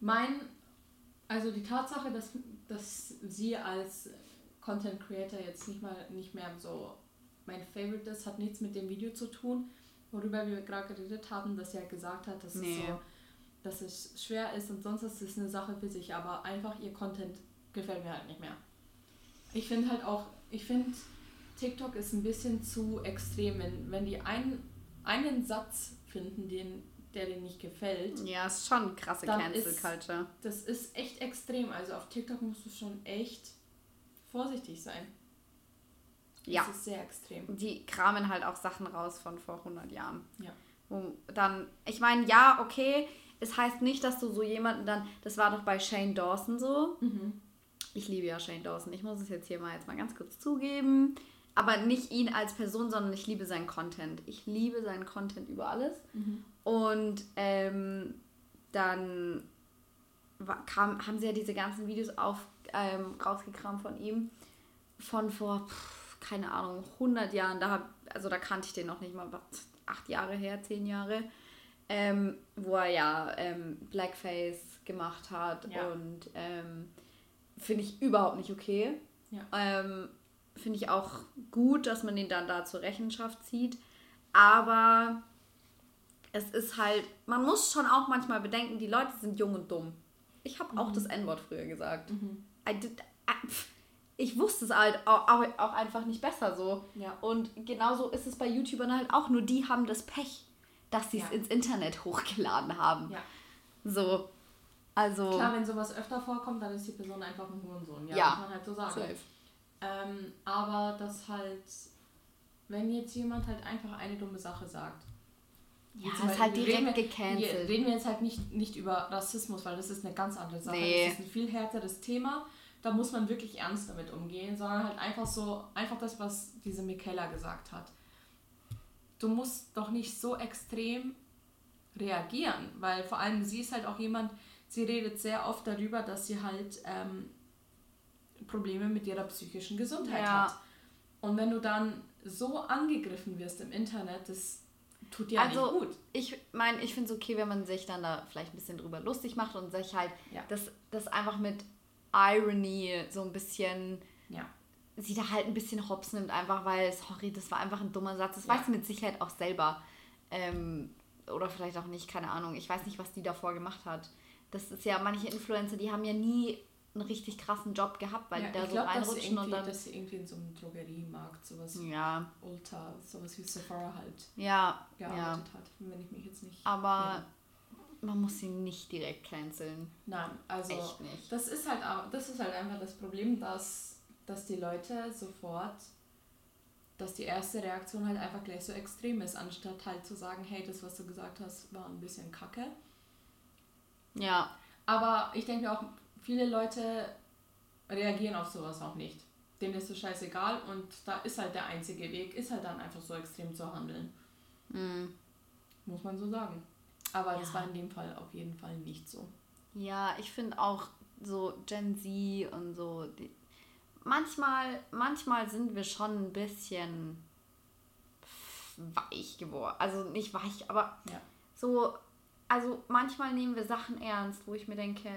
mein, also die Tatsache, dass, dass sie als Content Creator jetzt nicht mal nicht mehr so mein Favorite ist, hat nichts mit dem Video zu tun, worüber wir gerade geredet haben, dass halt gesagt hat, dass Nee. es so dass es schwer ist und sonst ist es eine Sache für sich, aber einfach ihr Content gefällt mir halt nicht mehr. Ich finde halt auch, ich finde TikTok ist ein bisschen zu extrem, wenn, wenn die einen, einen Satz finden, den, der denen nicht gefällt. Ja, ist schon krasse Cancel Culture. Das ist echt extrem. Also auf TikTok musst du schon echt vorsichtig sein. Ja. Das ist sehr extrem. Die kramen halt auch Sachen raus von vor 100 Jahren. Ja. Wo dann, ich meine, ja, okay, es heißt nicht, dass du so jemanden dann, das war doch bei Shane Dawson so. Mhm. Ich liebe ja Shane Dawson. Ich muss es jetzt hier mal jetzt mal ganz kurz zugeben. Aber nicht ihn als Person, sondern ich liebe seinen Content. Ich liebe seinen Content über alles. Mhm. Und ähm, dann kam, haben sie ja diese ganzen Videos auf, ähm, rausgekramt von ihm. Von vor, pff, keine Ahnung, 100 Jahren. Da hab, also da kannte ich den noch nicht mal, was, acht Jahre her, zehn Jahre ähm, wo er ja ähm, Blackface gemacht hat ja. und ähm, finde ich überhaupt nicht okay. Ja. Ähm, finde ich auch gut, dass man ihn dann da zur Rechenschaft zieht, aber es ist halt, man muss schon auch manchmal bedenken, die Leute sind jung und dumm. Ich habe mhm. auch das N-Wort früher gesagt. Mhm. Did, ich wusste es halt auch, auch, einfach nicht besser so. Ja. Und genauso ist es bei YouTubern halt auch, nur die haben das Pech dass sie es ja. ins Internet hochgeladen haben. Ja. So. Also. Klar, wenn sowas öfter vorkommt, dann ist die Person einfach ein Hurensohn. Ja, ja. muss man halt so sagen. Safe. Ähm, aber das halt, wenn jetzt jemand halt einfach eine dumme Sache sagt. Ja, ist halt direkt reden gecancelt. Reden wir jetzt halt nicht, nicht über Rassismus, weil das ist eine ganz andere Sache. Nee. Das ist ein viel härteres Thema. Da muss man wirklich ernst damit umgehen, sondern halt einfach so, einfach das, was diese Michaela gesagt hat du musst doch nicht so extrem reagieren, weil vor allem sie ist halt auch jemand, sie redet sehr oft darüber, dass sie halt ähm, Probleme mit ihrer psychischen Gesundheit ja. hat. Und wenn du dann so angegriffen wirst im Internet, das tut dir also, nicht gut. Ich meine, ich finde es okay, wenn man sich dann da vielleicht ein bisschen drüber lustig macht und sich halt ja. das, das einfach mit Irony so ein bisschen ja sie da halt ein bisschen hops nimmt, einfach weil, sorry, das war einfach ein dummer Satz. Das ja. weiß sie mit Sicherheit auch selber. Ähm, oder vielleicht auch nicht, keine Ahnung. Ich weiß nicht, was die davor gemacht hat. Das ist ja, manche Influencer, die haben ja nie einen richtig krassen Job gehabt, weil ja, die da so glaub, reinrutschen und dann. dass sie irgendwie in so einem Drogeriemarkt sowas ja. Ultra, sowas wie Sephora halt ja, gearbeitet ja. hat, wenn ich mich jetzt nicht. Aber man muss sie nicht direkt canceln. Nein, also Echt nicht. das ist halt das ist halt einfach das Problem, dass dass die Leute sofort, dass die erste Reaktion halt einfach gleich so extrem ist, anstatt halt zu sagen, hey, das, was du gesagt hast, war ein bisschen kacke. Ja. Aber ich denke auch, viele Leute reagieren auf sowas auch nicht. Denen ist es scheißegal und da ist halt der einzige Weg, ist halt dann einfach so extrem zu handeln. Mhm. Muss man so sagen. Aber ja. das war in dem Fall auf jeden Fall nicht so. Ja, ich finde auch so Gen Z und so, die, manchmal, manchmal sind wir schon ein bisschen weich geworden. Also nicht weich, aber ja. so, also manchmal nehmen wir Sachen ernst, wo ich mir denke,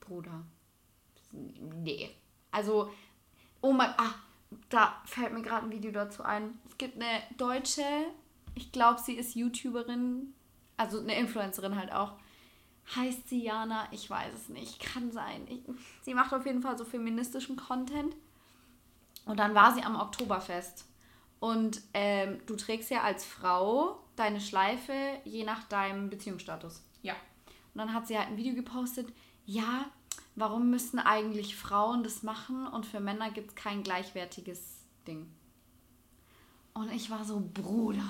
Bruder, nee. Also, oh mein, ah, da fällt mir gerade ein Video dazu ein. Es gibt eine deutsche, ich glaube, sie ist YouTuberin, also eine Influencerin halt auch. Heißt sie Jana? Ich weiß es nicht. Kann sein. Ich, sie macht auf jeden Fall so feministischen Content. Und dann war sie am Oktoberfest. Und ähm, du trägst ja als Frau deine Schleife je nach deinem Beziehungsstatus. Ja. Und dann hat sie halt ein Video gepostet, ja, warum müssen eigentlich Frauen das machen und für Männer gibt es kein gleichwertiges Ding. Und ich war so, Bruder.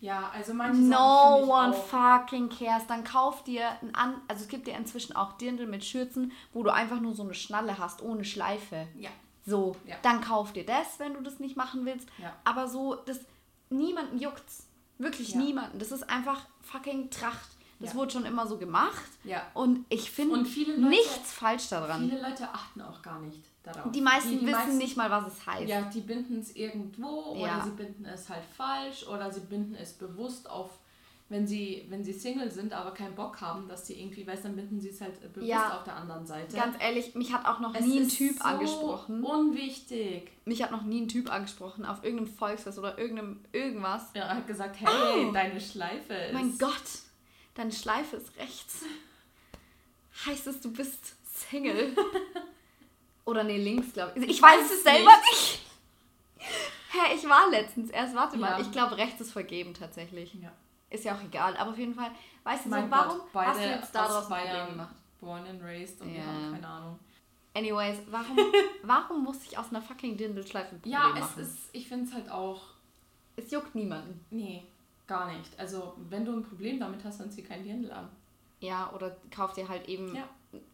Ja, also manche No one fucking cares. Dann kauf dir ein an, also es gibt dir inzwischen auch Dirndl mit Schürzen, wo du einfach nur so eine Schnalle hast, ohne Schleife. Ja. So, ja. dann kauf dir das, wenn du das nicht machen willst. Ja. Aber so, das niemanden juckt's. Wirklich ja. niemanden. Das ist einfach fucking Tracht. Das ja. wurde schon immer so gemacht. Ja. Und ich finde nichts falsch daran. Viele Leute achten auch gar nicht darauf. Die meisten die, die wissen meisten, nicht mal, was es heißt. Ja, die binden es irgendwo oder sie binden es halt falsch oder sie binden es bewusst auf wenn sie, wenn sie Single sind, aber keinen Bock haben, dass sie irgendwie, weißt dann binden sie es halt bewusst ja, auf der anderen Seite. Ganz ehrlich, mich hat auch noch es nie ein Typ so angesprochen. Unwichtig. Mich hat noch nie ein Typ angesprochen auf irgendeinem Volksfest oder irgendeinem irgendwas. Ja, er hat gesagt, hey, oh, deine Schleife ist. Mein Gott, deine Schleife ist rechts. heißt es, du bist Single. Oder nee, links, glaube ich. Ich, weiß weiß es selber nicht. Hä, ich war letztens erst, warte mal, Ja. ich glaube, rechts ist vergeben tatsächlich. Ja. Ist ja auch egal, aber auf jeden Fall, weißt du so, warum Gott, beide hast du jetzt daraus Bayern gemacht? born and raised und wir Ja. haben keine Ahnung. Anyways, warum, warum muss ich aus einer fucking Dindelschleife ein Ja, es machen? ist, ich finde es halt auch, es juckt niemanden. nee, gar nicht. Also, wenn du ein Problem damit hast, dann zieh kein Dirndl an. Ja, oder kauf dir halt eben Ja.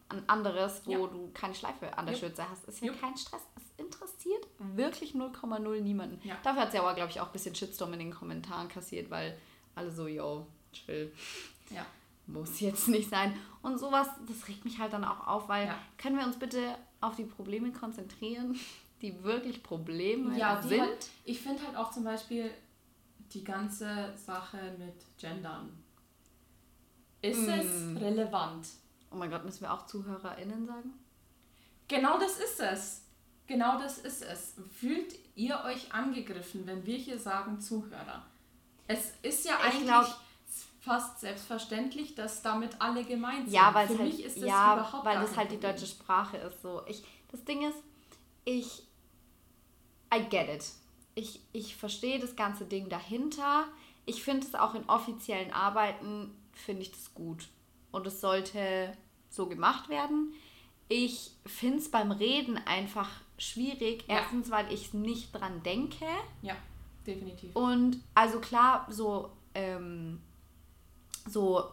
ein anderes, wo Ja. du keine Schleife an der Jupp. Schürze hast. Ist ja Jupp. kein Stress. Es interessiert wirklich 0,0 niemanden. Ja. Dafür hat sie aber, glaube ich, auch ein bisschen Shitstorm in den Kommentaren kassiert, weil alle so, yo, chill. Ja. Muss jetzt nicht sein. Und sowas, das regt mich halt dann auch auf, weil können wir uns bitte auf die Probleme konzentrieren, die wirklich Probleme Ja, die sind? halt, ich finde halt auch zum Beispiel die ganze Sache mit Gendern. Ist Mm. es relevant? Oh mein Gott, müssen wir auch ZuhörerInnen sagen? Genau das ist es. Genau das ist es. Fühlt ihr euch angegriffen, wenn wir hier sagen Zuhörer? Es ist ja Ich eigentlich glaub- fast selbstverständlich, dass damit alle gemeint sind. Ja, weil Für es halt, mich ist das ja, überhaupt weil das halt die deutsche Sprache ist. So, ich, das Ding ist, ich, I get it. Ich, ich verstehe das ganze Ding dahinter. Ich finde es auch in offiziellen Arbeiten, finde ich das gut. Und es sollte so gemacht werden. Ich finde es beim Reden einfach schwierig. Ja. Erstens, weil ich nicht dran denke. Ja, definitiv. Und also klar, so, ähm, so,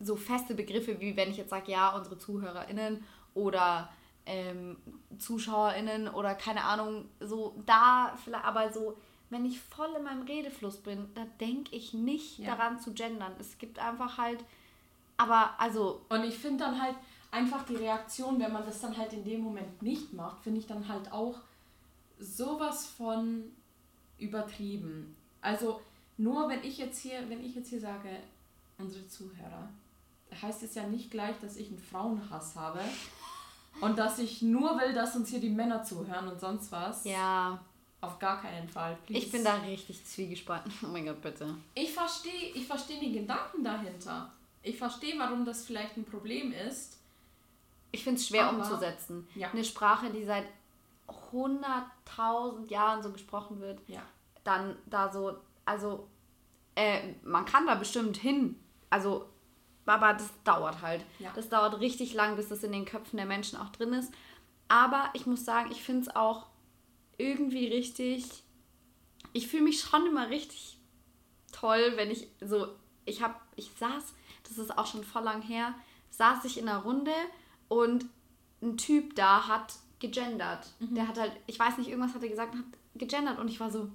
so feste Begriffe, wie wenn ich jetzt sage, ja, unsere ZuhörerInnen oder ähm, ZuschauerInnen oder keine Ahnung, so da vielleicht, aber so, wenn ich voll in meinem Redefluss bin, da denke ich nicht Ja. daran zu gendern. Es gibt einfach halt, aber also, Und ich finde dann halt einfach die Reaktion, wenn man das dann halt in dem Moment nicht macht, finde ich dann halt auch sowas von übertrieben. Also nur wenn ich jetzt hier, wenn ich jetzt hier sage, unsere Zuhörer, heißt es ja nicht gleich, dass ich einen Frauenhass habe und dass ich nur will, dass uns hier die Männer zuhören und sonst was. ja, Auf gar keinen Fall. ich please. bin da richtig zwiegespalten. Oh mein Gott, bitte. Ich verstehe ich versteh die Gedanken dahinter. Ich verstehe, warum das vielleicht ein Problem ist. Ich finde es schwer Aber- umzusetzen. Ja. Eine Sprache, die seit 100.000 Jahren so gesprochen wird, Ja. dann da so, also äh, man kann da bestimmt hin, also, aber das dauert halt. Ja. Das dauert richtig lang, bis das in den Köpfen der Menschen auch drin ist. Aber ich muss sagen, ich finde es auch irgendwie richtig, ich fühle mich schon immer richtig toll, wenn ich so, ich habe, ich saß, das ist auch schon voll lang her, saß ich in einer Runde und ein Typ da hat gegendert. Der hat halt, ich weiß nicht, irgendwas hat er gesagt und hat gegendert und ich war so,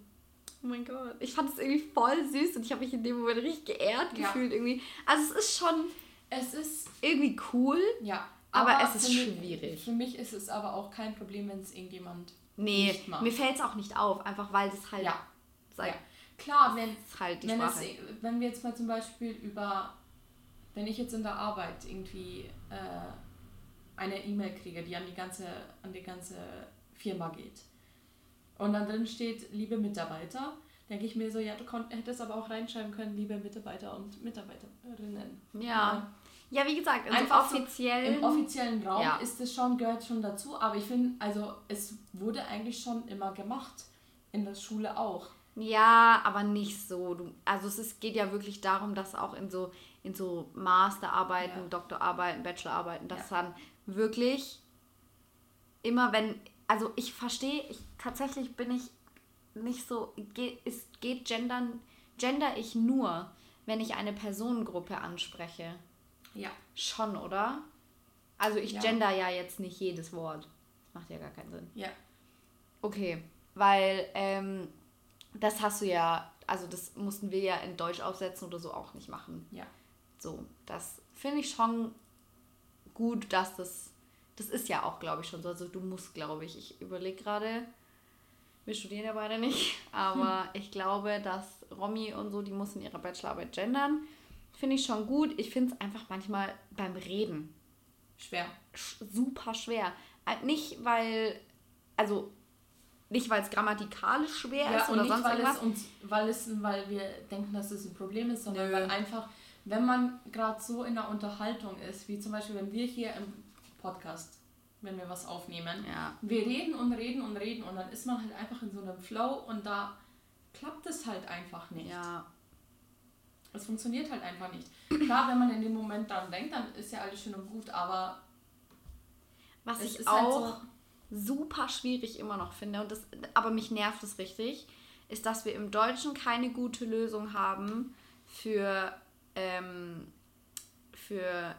oh mein Gott, ich fand es irgendwie voll süß und ich habe mich in dem Moment richtig geehrt Ja. gefühlt irgendwie. Also es ist schon Es ist irgendwie cool. Ja, Aber es ist für mich- schwierig. Für mich ist es aber auch kein Problem, wenn es irgendjemand Nee, nicht macht. mir fällt es auch nicht auf, einfach weil das halt, Ja. sei, ja. Klar, wenn, ist halt wenn, es, wenn wir jetzt mal zum Beispiel über, wenn ich jetzt in der Arbeit irgendwie äh, eine E-Mail kriege, die an die ganze, an die ganze Firma geht und dann drin steht, liebe Mitarbeiter, denke ich mir so, ja, du hättest aber auch reinschreiben können, liebe Mitarbeiter und Mitarbeiterinnen. Ja. Ja, wie gesagt, also Einfach so offiziell. Im offiziellen Raum Ja. ist es schon, gehört schon dazu, aber ich finde, also es wurde eigentlich schon immer gemacht. In der Schule auch. Ja, aber nicht so. Du, also es ist, geht ja wirklich darum, dass auch in so, in so Masterarbeiten, Ja. Doktorarbeiten, Bachelorarbeiten, dass Ja. dann wirklich immer wenn, also ich verstehe, ich, tatsächlich bin ich nicht so, geht, ist, geht gendern, gender ich nur, wenn ich eine Personengruppe anspreche. Ja. Schon, oder? Also ich Ja. gender ja jetzt nicht jedes Wort. Das macht ja gar keinen Sinn. Ja. Okay, weil ähm, das hast du ja, also das mussten wir ja in Deutsch aufsetzen oder so auch nicht machen. Ja. So, das finde ich schon gut, dass das, das ist ja auch, glaube ich, schon so. Also du musst, glaube ich, ich überlege gerade, wir studieren ja beide nicht, aber ich glaube, dass Romy und so, die mussten ihre Bachelorarbeit gendern. Finde ich schon gut. Ich finde es einfach manchmal beim Reden Schwer. sch- super schwer. Äh, Nicht, weil, also nicht, weil es grammatikalisch schwer Ja, ist und oder nicht, sonst weil irgendwas. es, uns, weil es weil wir denken, dass es ein Problem ist, sondern Nö. weil einfach wenn man gerade so in der Unterhaltung ist, wie zum Beispiel, wenn wir hier im Podcast, wenn wir was aufnehmen, Ja. wir reden und reden und reden und dann ist man halt einfach in so einem Flow und da klappt es halt einfach nicht. Ja. Es funktioniert halt einfach nicht. Klar, wenn man in dem Moment dran denkt, dann ist ja alles schön und gut, aber Was ich halt auch super schwierig immer noch finde, und das, aber mich nervt es richtig, ist, dass wir im Deutschen keine gute Lösung haben für, ähm, für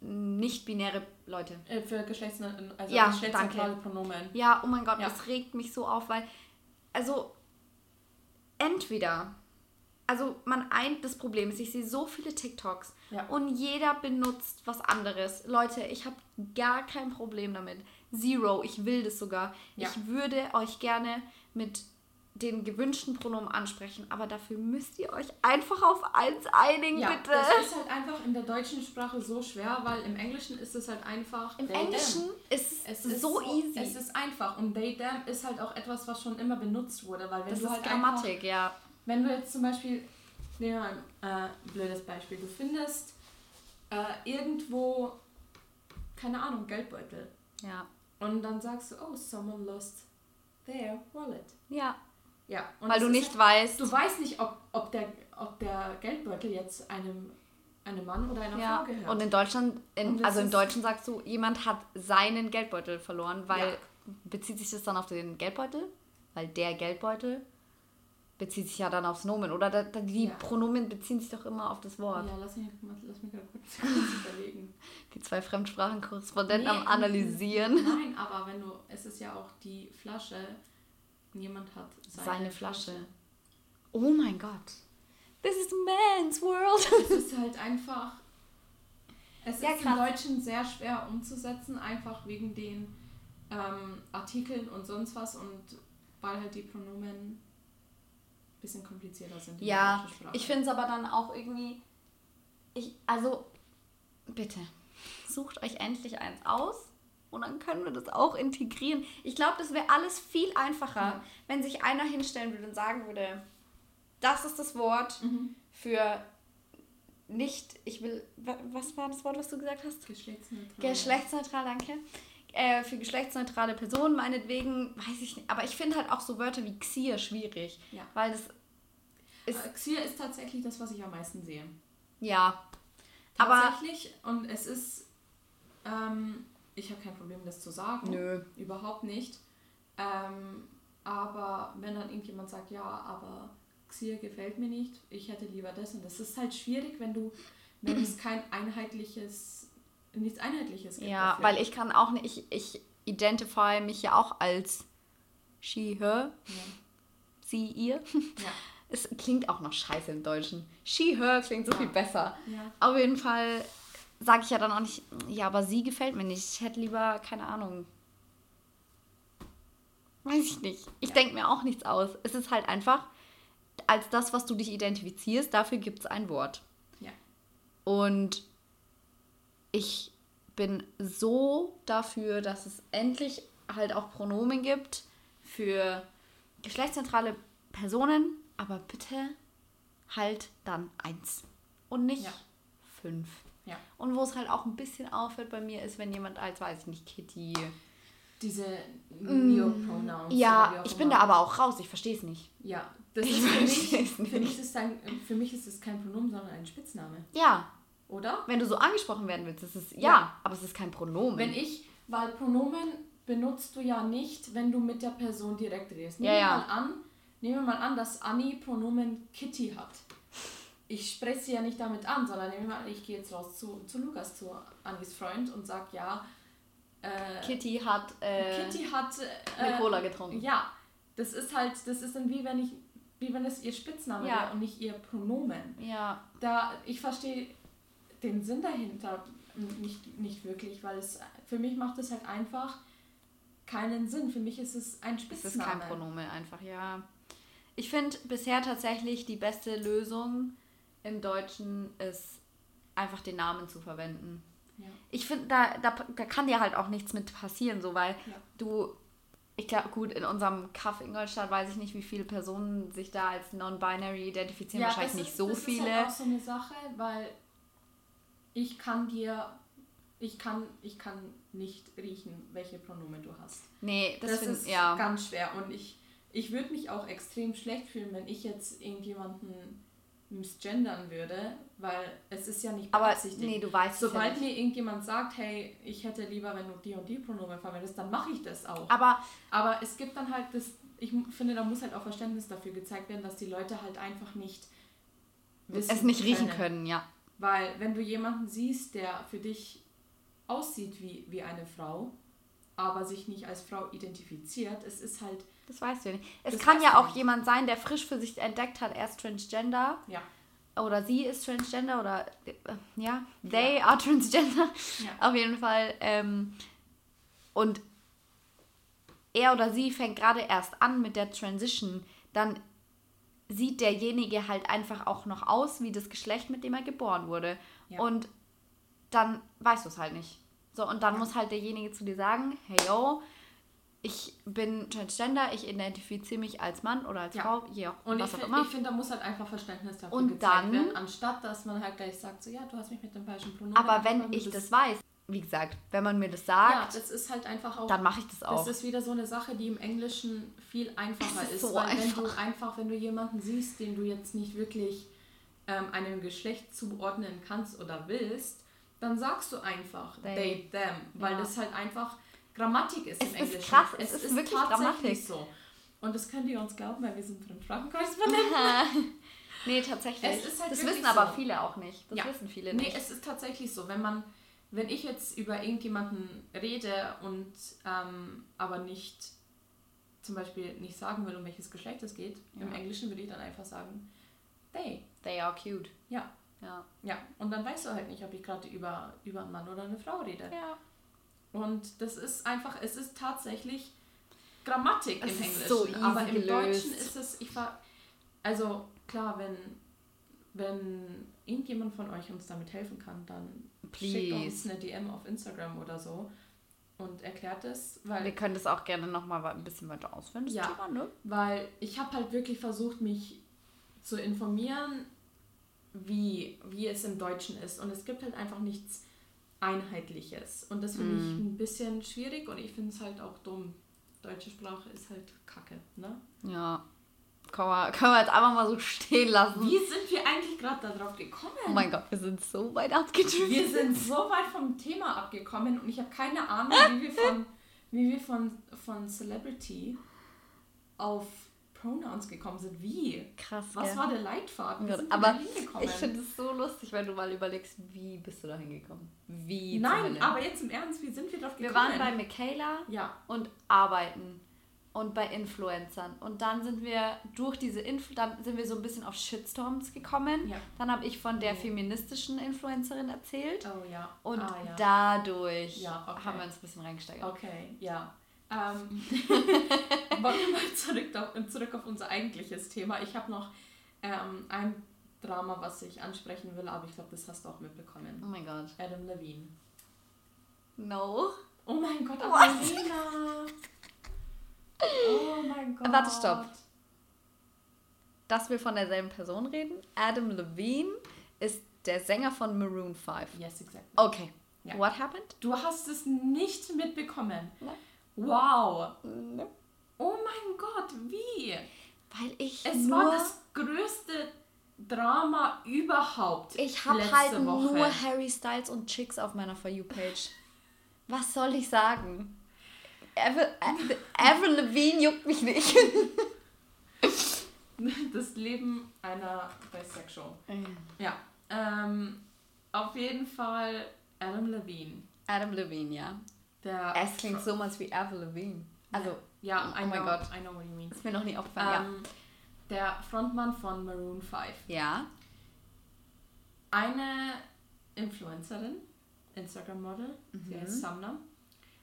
nicht-binäre Leute. äh, für Geschlechts also Ja, geschlechtsneutrale. Pronomen. Ja, oh mein Gott, Ja. das regt mich so auf, weil, also, entweder, also man eint das Problem ist, ich sehe so viele TikToks Ja. und jeder benutzt was anderes. Leute, ich habe gar kein Problem damit. Zero, ich will das sogar. Ja. Ich würde euch gerne mit den gewünschten Pronomen ansprechen, aber dafür müsst ihr euch einfach auf eins einigen, Ja, bitte. das ist halt einfach in der deutschen Sprache so schwer, weil im Englischen ist es halt einfach. Im. Englischen ist Es es ist so, easy. Es ist einfach und they, them ist halt auch etwas, was schon immer benutzt wurde, weil wenn das du ist halt Grammatik, ja. Einfach, wenn du jetzt zum Beispiel, nehmen wir mal ein äh, blödes Beispiel, du findest äh, irgendwo, keine Ahnung, Geldbeutel Ja. und dann sagst du, oh, someone lost their wallet. Ja. Ja, und Weil du nicht halt, weißt. Du weißt nicht, ob, ob, der, ob der Geldbeutel jetzt einem, einem Mann oder einer Ja, Frau gehört. und in Deutschland, in, Und also im Deutschen sagst du, jemand hat seinen Geldbeutel verloren, weil Ja. bezieht sich das dann auf den Geldbeutel? Weil der Geldbeutel bezieht sich ja dann aufs Nomen, oder? Da, da, die Ja. Pronomen beziehen sich doch immer auf das Wort. ja, lass mich, lass mich gerade kurz, kurz überlegen. Die zwei Fremdsprachenkorrespondenten Nee, am Analysieren. Nein, aber wenn du, es ist ja auch die Flasche, jemand hat seine, Seine Flasche. Oh mein Gott. This is man's world. Es ist halt einfach, es Ja, ist im krass. Deutschen sehr schwer umzusetzen, einfach wegen den ähm, Artikeln und sonst was und weil halt die Pronomen ein bisschen komplizierter sind. in der Ja, ich finde es aber dann auch irgendwie. Ich, also, bitte, sucht euch endlich eins aus und dann können wir das auch integrieren. Ich glaube, das wäre alles viel einfacher, Ja. wenn sich einer hinstellen würde und sagen würde: Das ist das Wort Mhm. für nicht, ich will, wa- was war das Wort, was du gesagt hast? Geschlechtsneutral. Geschlechtsneutral, danke. Äh, für geschlechtsneutrale Personen meinetwegen, weiß ich nicht. Aber ich finde halt auch so Wörter wie Xier schwierig. Ja. Weil das ist, Xier ist tatsächlich das, was ich am meisten sehe. ja. Aber Tatsächlich, und es ist, ähm, ich habe kein Problem, das zu sagen. Nö. Überhaupt nicht. Ähm, aber wenn dann irgendjemand sagt, ja, aber Xier gefällt mir nicht, ich hätte lieber das und das ist halt schwierig, wenn du, wenn es kein einheitliches, nichts Einheitliches gibt. Ja, dafür. weil ich kann auch nicht, ich, ich identify mich ja auch als she, her, Ja. sie, ihr. Ja. Es klingt auch noch scheiße im Deutschen. She, her klingt so Ja. viel besser. Ja. Auf jeden Fall sage ich ja dann auch nicht, ja, aber sie gefällt mir nicht. Ich hätte lieber, keine Ahnung. Weiß ich nicht. Ich Ja. denke mir auch nichts aus. Es ist halt einfach, als das, was du dich identifizierst, dafür gibt es ein Wort. Ja. Und ich bin so dafür, dass es endlich halt auch Pronomen gibt für geschlechtsneutrale Personen, aber bitte halt dann eins und nicht Ja. fünf. Ja. Und wo es halt auch ein bisschen aufhört bei mir ist, wenn jemand als, weiß ich nicht, Kitty. Diese Neopronouns. Mm. Ja, ich bin da aber auch raus, ich verstehe es nicht. Ja, das Ich ist für mich, nicht. für mich ist ein, für mich ist es kein Pronomen, sondern ein Spitzname, Ja, oder? wenn du so angesprochen werden willst, ist es ja, Ja. aber es ist kein Pronomen. Wenn ich, weil Pronomen benutzt du ja nicht, wenn du mit der Person direkt redest. Ja, Nehmen wir ja. mal an, nehmen wir mal an, dass Anni Pronomen Kitty hat. Ich spreche sie ja nicht damit an, sondern ich gehe jetzt raus zu, zu Lukas, zu Annis Freund und sag ja, äh, Kitty hat äh, Kitty hat äh, eine Cola getrunken. Ja, das ist halt, das ist dann wie wenn ich, wie wenn es ihr Spitzname Ja. wäre und nicht ihr Pronomen. Ja, Da ich verstehe den Sinn dahinter nicht, nicht wirklich, weil es für mich macht es halt einfach keinen Sinn. Für mich ist es ein es Spitzname. ist kein Pronomen einfach, ja. Ich finde bisher tatsächlich die beste Lösung im Deutschen ist einfach den Namen zu verwenden. Ja. Ich finde, da, da, da kann dir halt auch nichts mit passieren, so weil Ja. du Ich glaube, gut, in unserem Kaff Ingolstadt weiß ich nicht, wie viele Personen sich da als non-binary identifizieren. Wahrscheinlich das nicht ist, so das viele. ist halt auch so eine Sache, weil ich kann dir, ich kann, ich kann nicht riechen, welche Pronomen du hast. nee, das, Das, find, ist ja. ganz schwer und ich, ich würde mich auch extrem schlecht fühlen, wenn ich jetzt irgendjemanden misgendern würde, weil es ist ja nicht Aber beabsichtigt. nee, du weißt es ja Sobald nicht. mir irgendjemand sagt, hey, ich hätte lieber, wenn du die und die Pronomen verwendest, dann mache ich das auch. Aber Aber es gibt dann halt das, ich finde, da muss halt auch Verständnis dafür gezeigt werden, dass die Leute halt einfach nicht es nicht riechen können, ja. Weil wenn du jemanden siehst, der für dich aussieht wie, wie eine Frau, aber sich nicht als Frau identifiziert, es ist halt, Das weißt du ja nicht. Es Das kann ja auch nicht. jemand sein, der frisch für sich entdeckt hat, er ist Transgender ja, oder sie ist Transgender oder äh, ja, they are Transgender. ja. Auf jeden Fall. Ähm, und er oder sie fängt gerade erst an mit der Transition. Dann sieht derjenige halt einfach auch noch aus wie das Geschlecht, mit dem er geboren wurde. Ja. Und dann weißt du es halt nicht. So, und dann Ja. muss halt derjenige zu dir sagen, hey yo, ich bin Transgender, ich identifiziere mich als Mann oder als Ja. Frau, je auch, Und ich was auch finde, immer. ich find, da muss halt einfach Verständnis dafür Und gezeigt dann- werden, anstatt dass man halt gleich sagt, so ja, du hast mich mit dem falschen Pronomen. Aber wenn ich das weiß, wie gesagt, wenn man mir das sagt, Ja, das ist halt einfach auch dann mache ich das auch. Das ist wieder so eine Sache, die im Englischen viel einfacher Es ist ist. so weil wenn einfach. du einfach, wenn du jemanden siehst, den du jetzt nicht wirklich ähm, einem Geschlecht zuordnen kannst oder willst, dann sagst du einfach They. they, them, weil Ja. das halt einfach Grammatik ist Es im ist Englischen. krass, es ist wirklich tatsächlich Grammatik. so. Und das könnt ihr uns glauben, weil wir sind Fremdsprachenkorrespondenten. nee, tatsächlich. Es ist halt das wirklich wissen aber so. viele auch nicht. Das Ja. wissen viele Nee, nicht. es ist tatsächlich so, wenn man, wenn ich jetzt über irgendjemanden rede und ähm, aber nicht zum Beispiel nicht sagen will, um welches Geschlecht es geht, im Ja. Englischen würde ich dann einfach sagen, they. They are cute. Ja, Ja. ja. Und dann weißt du halt nicht, ob ich gerade über, über einen Mann oder eine Frau rede. ja. Und das ist einfach, es ist tatsächlich Grammatik Es im Englischen. so aber im gelöst. Deutschen ist es, ich war, also klar, wenn, wenn irgendjemand von euch uns damit helfen kann, dann schickt uns Please. eine DM auf Instagram oder so und erklärt es, Wir weil, können das auch gerne nochmal ein bisschen weiter ausführen, das Ja. Thema, ne? weil ich habe halt wirklich versucht, mich zu informieren, wie, wie es im Deutschen ist. Und es gibt halt einfach nichts Einheitliches. Und das finde ich Mm. ein bisschen schwierig und ich finde es halt auch dumm. Deutsche Sprache ist halt kacke, ne? Ja. Können wir, können wir jetzt einfach mal so stehen lassen. Wie sind wir eigentlich gerade darauf gekommen? Oh mein Gott, wir sind so weit abgedriftet. Wir sind so weit vom Thema abgekommen und ich habe keine Ahnung, wie wir von, wie wir von, von Celebrity auf Pronouns gekommen sind. Wie? Krass, Was gell? war der Leitfaden? Wie sind wir aber da hingekommen? Ich finde es so lustig, wenn du mal überlegst, wie bist du da hingekommen? Wie? Nein, aber jetzt im Ernst, wie sind wir drauf Wir gekommen? waren bei Michaela Ja, und arbeiten und bei Influencern. Und dann sind wir durch diese Influ dann sind wir so ein bisschen auf Shitstorms gekommen. ja. Dann habe ich von der Oh. feministischen Influencerin erzählt. Oh ja. Und ah, ja. dadurch Ja, okay. haben wir uns ein bisschen reingesteigert. Okay, ja. Ähm, wollen wir mal zurück, auf- zurück auf unser eigentliches Thema. Ich habe noch ähm, ein Drama, was ich ansprechen will, aber ich glaube, das hast du auch mitbekommen. Oh mein Gott. Adam Levine. No. Oh mein Gott, What? Adelina! Oh mein Gott. Warte, stopp. Dass wir von derselben Person reden. Adam Levine ist der Sänger von Maroon 5. Yes, exactly. Okay. Ja. What happened? Du hast es nicht mitbekommen. Nein. Wow. No. Oh mein Gott, wie? Weil ich Es nur... war das größte Drama überhaupt. ich habe halt Woche. nur Harry Styles und Chicks auf meiner For You-Page. Was soll ich sagen? Avril, Levine juckt mich nicht. Das Leben einer Bisexual. Ja. Ähm, auf jeden Fall Adam Levine. Adam Levine, ja. Der Es klingt so mal wie Avril Levine. Also, ja, oh I mein know, Gott. I know what you mean. ist mir noch nie aufgefallen. Ähm, der Frontmann von Maroon 5. ja. Ja. Eine Influencerin, Instagram-Model, sie Mhm. heißt Samna.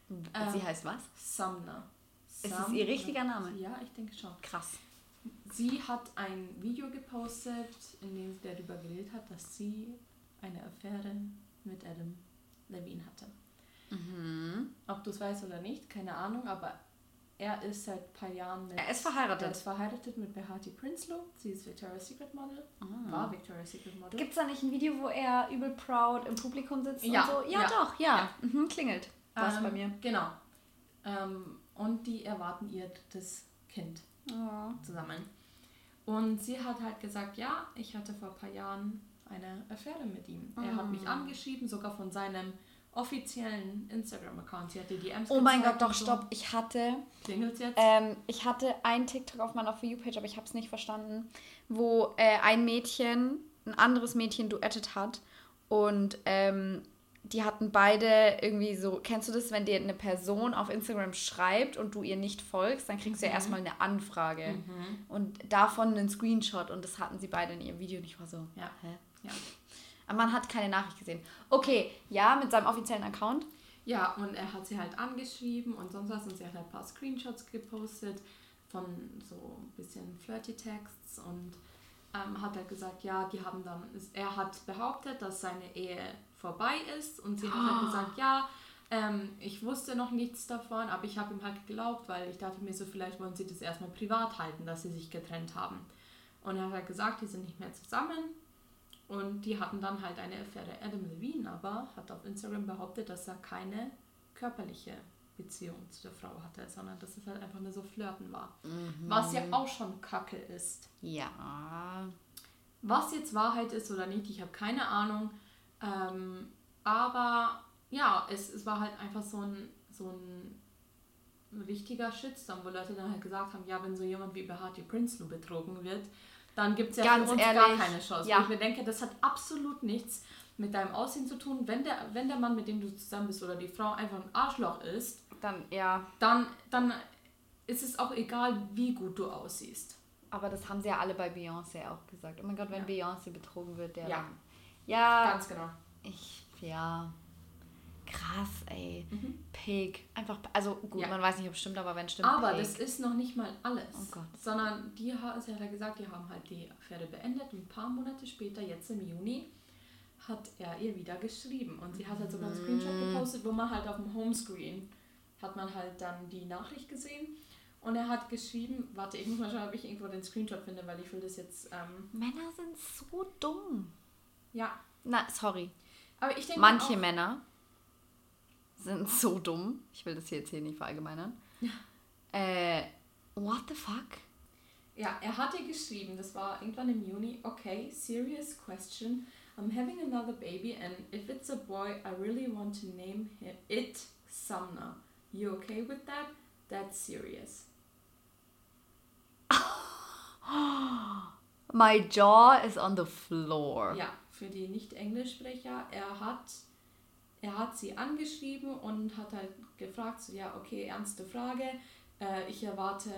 Sie Ähm, heißt was? Samna. Ist es ihr richtiger Name? Ja, ich denke schon. Krass. Sie hat ein Video gepostet, in dem sie darüber geredet hat, dass sie eine Affäre mit Adam Levine hatte. Mhm. Ob du es weißt oder nicht, keine Ahnung, aber er ist seit ein paar Jahren mit. Er ist verheiratet. Er ist verheiratet mit Behati Prinsloo. Sie ist Victoria's Secret Model. Ah. War Victoria's Secret Model. Gibt es da nicht ein Video, wo er übel proud im Publikum sitzt Ja, und so? Ja, ja, doch, ja. Mhm, klingelt. Das Ähm, bei mir. Genau. Ähm, und die erwarten ihr das Kind Oh. zusammen. Und sie hat halt gesagt, ja, ich hatte vor ein paar Jahren eine Affäre mit ihm. Er hat Ah. mich angeschrieben, sogar von seinem offiziellen Instagram-Account. Sie hat die DMs Oh mein Gott, doch, so. stopp. Ich hatte Klingelt's jetzt? Ähm, ich hatte einen TikTok auf meiner For You-Page, aber ich habe es nicht verstanden, wo äh, ein Mädchen ein anderes Mädchen duettet hat und ähm, die hatten beide irgendwie so, kennst du das, wenn dir eine Person auf Instagram schreibt und du ihr nicht folgst, dann kriegst du ja Mhm. erstmal eine Anfrage und davon einen Screenshot und das hatten sie beide in ihrem Video ich war so, Ja. hä? Ja. Man hat keine Nachricht gesehen. Okay, ja, mit seinem offiziellen Account. Ja, und er hat sie halt angeschrieben und sonst was und sie hat halt ein paar Screenshots gepostet von so ein bisschen flirty Texts und ähm, hat halt gesagt, ja, die haben dann, er hat behauptet, dass seine Ehe vorbei ist und sie hat halt gesagt, ja, ähm, ich wusste noch nichts davon, aber ich habe ihm halt geglaubt, weil ich dachte mir so, vielleicht wollen sie das erstmal privat halten, dass sie sich getrennt haben. Und er hat halt gesagt, die sind nicht mehr zusammen und die hatten dann halt eine Affäre. Adam Levine aber hat auf Instagram behauptet, dass er keine körperliche Beziehung zu der Frau hatte, sondern dass es halt einfach nur so Flirten war. Was ja auch schon Kacke ist. Ja. Was jetzt Wahrheit ist oder nicht, ich habe keine Ahnung. Ähm, aber ja, es, es war halt einfach so ein, so ein richtiger Shitstorm, wo Leute dann halt gesagt haben, ja, wenn so jemand wie Behati Prinsloo betrogen wird, dann gibt es ja Ganz für uns gar ehrlich, keine Chance. ja. Wo ich mir denke, das hat absolut nichts mit deinem Aussehen zu tun. Wenn der, wenn der Mann, mit dem du zusammen bist oder die Frau einfach ein Arschloch ist, Dann, ja. dann, dann ist es auch egal, wie gut du aussiehst. Aber das haben sie ja alle bei Beyoncé auch gesagt. Oh mein Gott, wenn Ja. Beyoncé betrogen wird, der. Ja. dann- Ja. Ganz genau. Ich, ja. Krass, ey. Mhm. Pig. Einfach, also gut, Ja. man weiß nicht, ob es stimmt, aber wenn es stimmt. Aber Pig. das ist noch nicht mal alles. Oh Gott. Sondern die sie hat ja gesagt, die haben halt die Affäre beendet. Und ein paar Monate später, jetzt im Juni, hat er ihr wieder geschrieben. Und sie hat halt sogar einen Screenshot Mm. gepostet, wo man halt auf dem Homescreen hat man halt dann die Nachricht gesehen. Und er hat geschrieben, warte, ich muss mal schauen, ob ich irgendwo den Screenshot finde, weil ich will das jetzt, ähm, Männer sind so dumm. ja. Na, sorry. Aber ich denke Manche auch, Männer sind so dumm. Ich will das hier jetzt hier nicht verallgemeinern. Äh, what the fuck? Ja, er hatte geschrieben, das war irgendwann im Juni, okay, serious question. I'm having another baby and if it's a boy, I really want to name him, it Sumner. You okay with that? That's serious. My jaw is on the floor. Ja, für die Nicht-Englischsprecher, er hat, er hat sie angeschrieben und hat halt gefragt, so, ja, okay, ernste Frage, äh, ich erwarte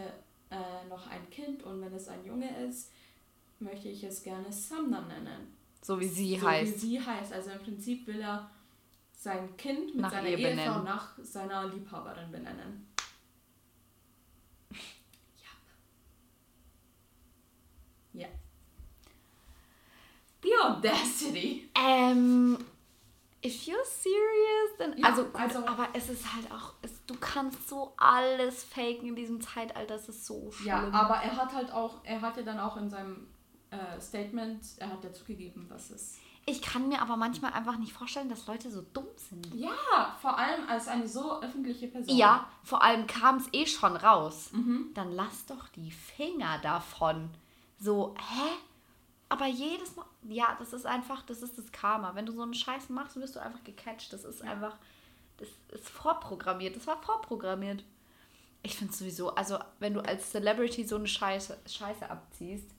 äh, noch ein Kind und wenn es ein Junge ist, möchte ich es gerne Sumner nennen. So wie sie so heißt. wie sie heißt. Also im Prinzip will er sein Kind mit Nach seiner ihr Ehefrau benennen. nach seiner Liebhaberin benennen. Ja. Ja. The Audacity. Ähm, if you're serious, dann. Ja, also, gut, also- aber es ist halt auch. Es, du kannst so alles faken in diesem Zeitalter. Es ist so schlimm. Ja, aber er hat halt auch, er hatte dann auch in seinem äh, Statement, er hat ja zugegeben, was es. ich kann mir aber manchmal einfach nicht vorstellen, dass Leute so dumm sind. Ja, vor allem als eine so öffentliche Person. Ja, vor allem kam es eh schon raus. Mhm. Dann lass doch die Finger davon. So, hä? Aber jedes Mal, ja, das ist einfach, das ist das Karma. Wenn du so einen Scheiß machst, wirst du einfach gecatcht. Das ist Ja. einfach, das ist vorprogrammiert. Das war vorprogrammiert. Ich finde sowieso, also wenn du als Celebrity so eine Scheiße, Scheiße abziehst,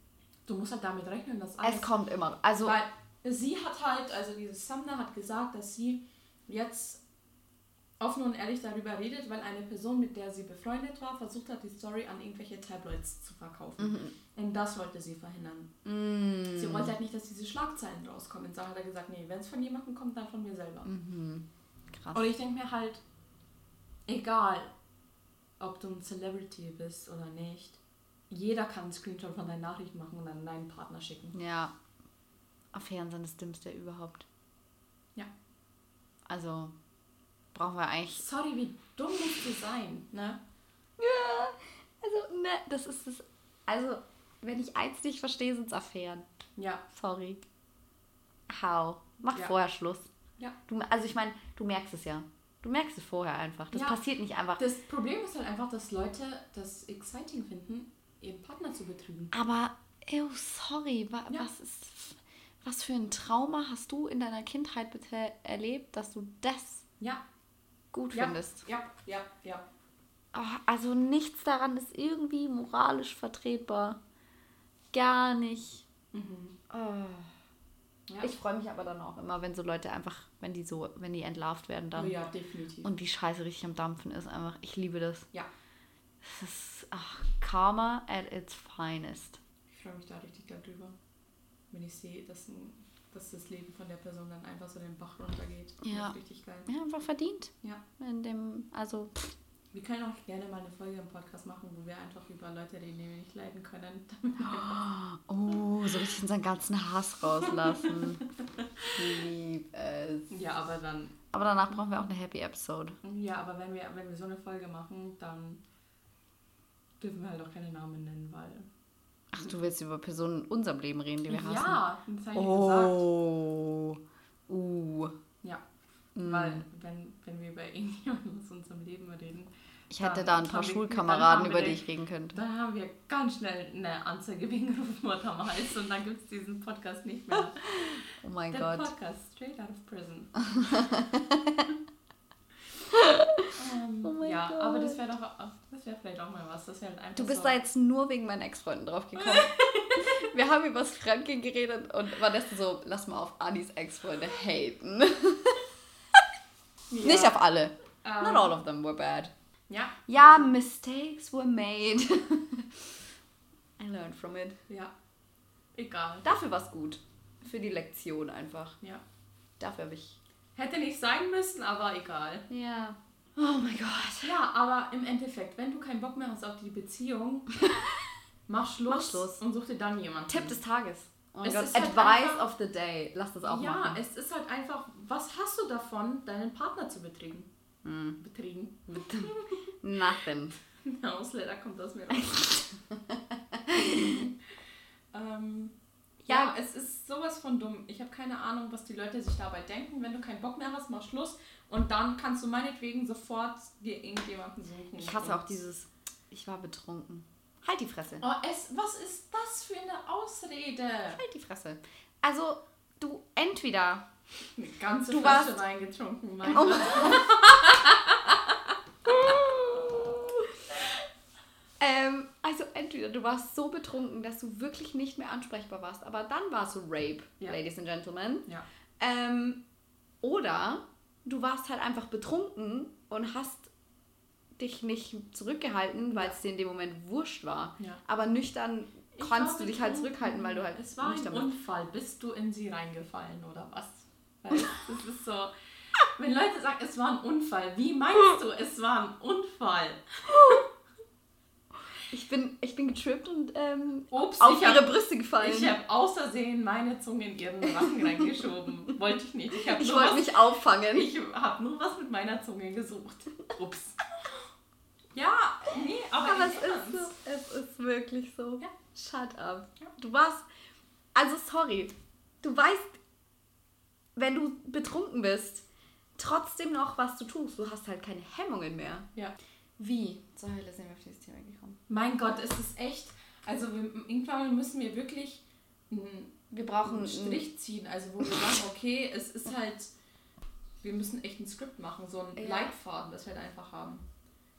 Du musst halt damit rechnen, dass alles es kommt immer. Also, Weil sie hat halt, also diese Sumner hat gesagt, dass sie jetzt offen und ehrlich darüber redet, weil eine Person, mit der sie befreundet war, versucht hat, die Story an irgendwelche Tabloids zu verkaufen. Und das wollte sie verhindern. mm, Sie wollte halt nicht, dass diese Schlagzeilen rauskommen. So hat er gesagt, nee, wenn es von jemandem kommt, dann von mir selber. mhm, krass. Und ich denke mir halt, egal, ob du ein Celebrity bist oder nicht, jeder kann einen Screenshot von deinen Nachrichten machen und an deinen Partner schicken. Ja. Affären sind das Dümmste überhaupt. Ja. Also, brauchen wir eigentlich. Sorry, wie dumm musst du sein, ne? Also, ne, das ist das. Also, wenn ich eins nicht verstehe, sind es Affären. Ja. Sorry. How? Mach Ja. vorher Schluss. Ja. Du, also ich meine, du merkst es ja. Du merkst es vorher einfach. Das Ja. passiert nicht einfach. Das Problem ist halt einfach, dass Leute das exciting finden, ihren Partner zu betrügen. Aber, ew, sorry, wa, Ja. was ist. Was für ein Trauma hast du in deiner Kindheit bitte erlebt, dass du das Ja. Gut Ja. findest? Ja, ja, ja. Ah, Also nichts daran ist irgendwie moralisch vertretbar. Gar nicht. Mhm. Ah. Ja. Ich freue mich aber dann auch immer, wenn so Leute einfach, wenn die so, wenn die entlarvt werden oh dann. ja, definitiv. Und die Scheiße richtig am Dampfen ist einfach. Ich liebe das. ja, Das ist ach, Karma at its finest. ich freue mich da richtig darüber, wenn ich sehe, dass, ein, dass das Leben von der Person dann einfach so den Bach runtergeht. Ja. Richtig geil. Ja, einfach verdient. Ja. In dem, also, pff, Wir können auch gerne mal eine Folge im Podcast machen, wo wir einfach über Leute reden, die wir nicht leiden können. Einfach- oh, so richtig unseren ganzen Hass rauslassen. Lieb es. ja, aber dann, Aber danach brauchen wir auch eine Happy Episode. ja, aber wenn wir, wenn wir so eine Folge machen, dann dürfen wir halt auch keine Namen nennen, weil. Ach, du willst über Personen in unserem Leben reden, die wir hassen? Ja, das habe ich Oh. Uh. gesagt. Ja, Mm. weil wenn, wenn wir über irgendjemanden aus unserem Leben reden, Ich hätte da ein paar haben Schulkameraden, haben über die ich reden könnte. dann haben wir ganz schnell eine Anzeige wegen Rufmord am Hals und dann gibt es diesen Podcast nicht mehr. Oh mein Der Gott. Podcast, straight out of prison. ähm, Oh mein ja, Gott. aber das wäre doch, das wäre vielleicht auch mal was. Das halt einfach Du bist so, da jetzt nur wegen meinen Ex-Freunden drauf gekommen. Wir haben über das Fremdgehen geredet und Vanessa so, lass mal auf Anis Ex-Freunde haten. ja, Nicht auf alle. ähm, Not all of them were bad. Ja, Ja, mistakes were made. I learned from it. ja, egal. Dafür war es gut. Für die Lektion einfach. Ja. Dafür habe ich. Hätte nicht sein müssen, aber egal. Ja. Oh mein Gott. Ja, aber im Endeffekt, wenn du keinen Bock mehr hast auf die Beziehung, mach Schluss, Mach Schluss. und such dir dann jemanden. Tipp des Tages. Oh mein Es Gott. ist halt Advice einfach- of the day. Lass das auch ja, machen. es ist halt einfach, was hast du davon, deinen Partner zu betriegen? Hm. Betriegen. Nothing. Der Ausländer kommt aus mir raus. ähm, ja, Ja. es ist sowas von dumm. Ich habe keine Ahnung, was die Leute sich dabei denken. Wenn du keinen Bock mehr hast, mach Schluss. Und dann kannst du meinetwegen sofort dir irgendjemanden suchen. Ich hasse auch dieses, ich war betrunken. Halt die Fresse. Oh, es, was ist das für eine Ausrede? Halt die Fresse. Also, du entweder. Eine ganze Du Flasche warst- Wein getrunken, mein Oh ähm, also entweder du warst so betrunken, dass du wirklich nicht mehr ansprechbar warst, aber dann war es Rape, Ja. Ladies and Gentlemen. Ja. Ähm, oder du warst halt einfach betrunken und hast dich nicht zurückgehalten, weil es dir in dem Moment wurscht war. Ja. Aber nüchtern kannst du dich halt zurückhalten, weil du halt Es war ein. Unfall. Bist du in sie reingefallen oder was? Weißt, das ist so. Wenn Leute sagen, es war ein Unfall, wie meinst du, es war ein Unfall? Ich bin, ich bin getrippt und ähm, Ups, auf ihre habe Brüste gefallen. ich hab außersehen meine Zunge in ihren Rachen reingeschoben. Wollte ich nicht. Ich habe Ich wollte mich auffangen. ich hab nur was mit meiner Zunge gesucht. Ups. Ja, nee, aber, Aber es ist so, es ist wirklich so. Ja. Shut up. Ja. Du warst, also sorry, du weißt, wenn du betrunken bist, trotzdem noch, was du tust. Du hast halt keine Hemmungen mehr. Ja. Wie? Zur Hölle sind wir auf dieses Thema gekommen. Mein Gott, es ist echt. Also wir, irgendwann müssen wir wirklich einen, Wir brauchen einen Strich ziehen. Also wo wir sagen, okay, es ist halt. Wir müssen echt ein Skript machen, so ein Ja. Leitfaden, das wir halt einfach haben.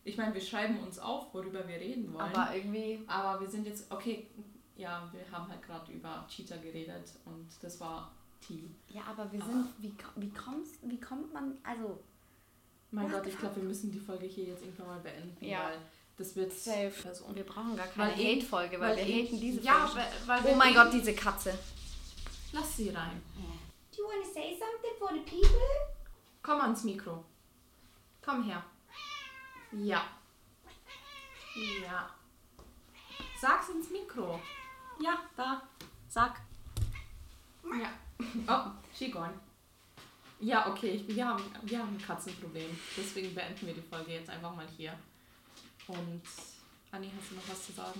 Ich meine, wir schreiben uns auf, worüber wir reden wollen. Aber irgendwie. Aber wir sind jetzt, okay, ja, wir haben halt gerade über Cheater geredet und das war T. Ja, aber wir sind. Wie, wie, kommst, wie kommt man. Also. Mein Gott, ich glaube, wir müssen die Folge hier jetzt irgendwann mal beenden, Ja. weil das wird Safe. Person. Wir brauchen gar keine Weil Hate-Folge, weil, wir eben- haten diese ja, Folge. weil, weil Oh wir mein Gott, diese Katze. Lass sie rein. Do you want to say something for the people? Komm ans Mikro. Komm her. Ja. Ja. Sag's ins Mikro. Ja, da. Sag. Ja. Oh, she gone. Ja, okay, ich, wir, haben, wir haben ein Katzenproblem. Deswegen beenden wir die Folge jetzt einfach mal hier. Und Anni, hast du noch was zu sagen?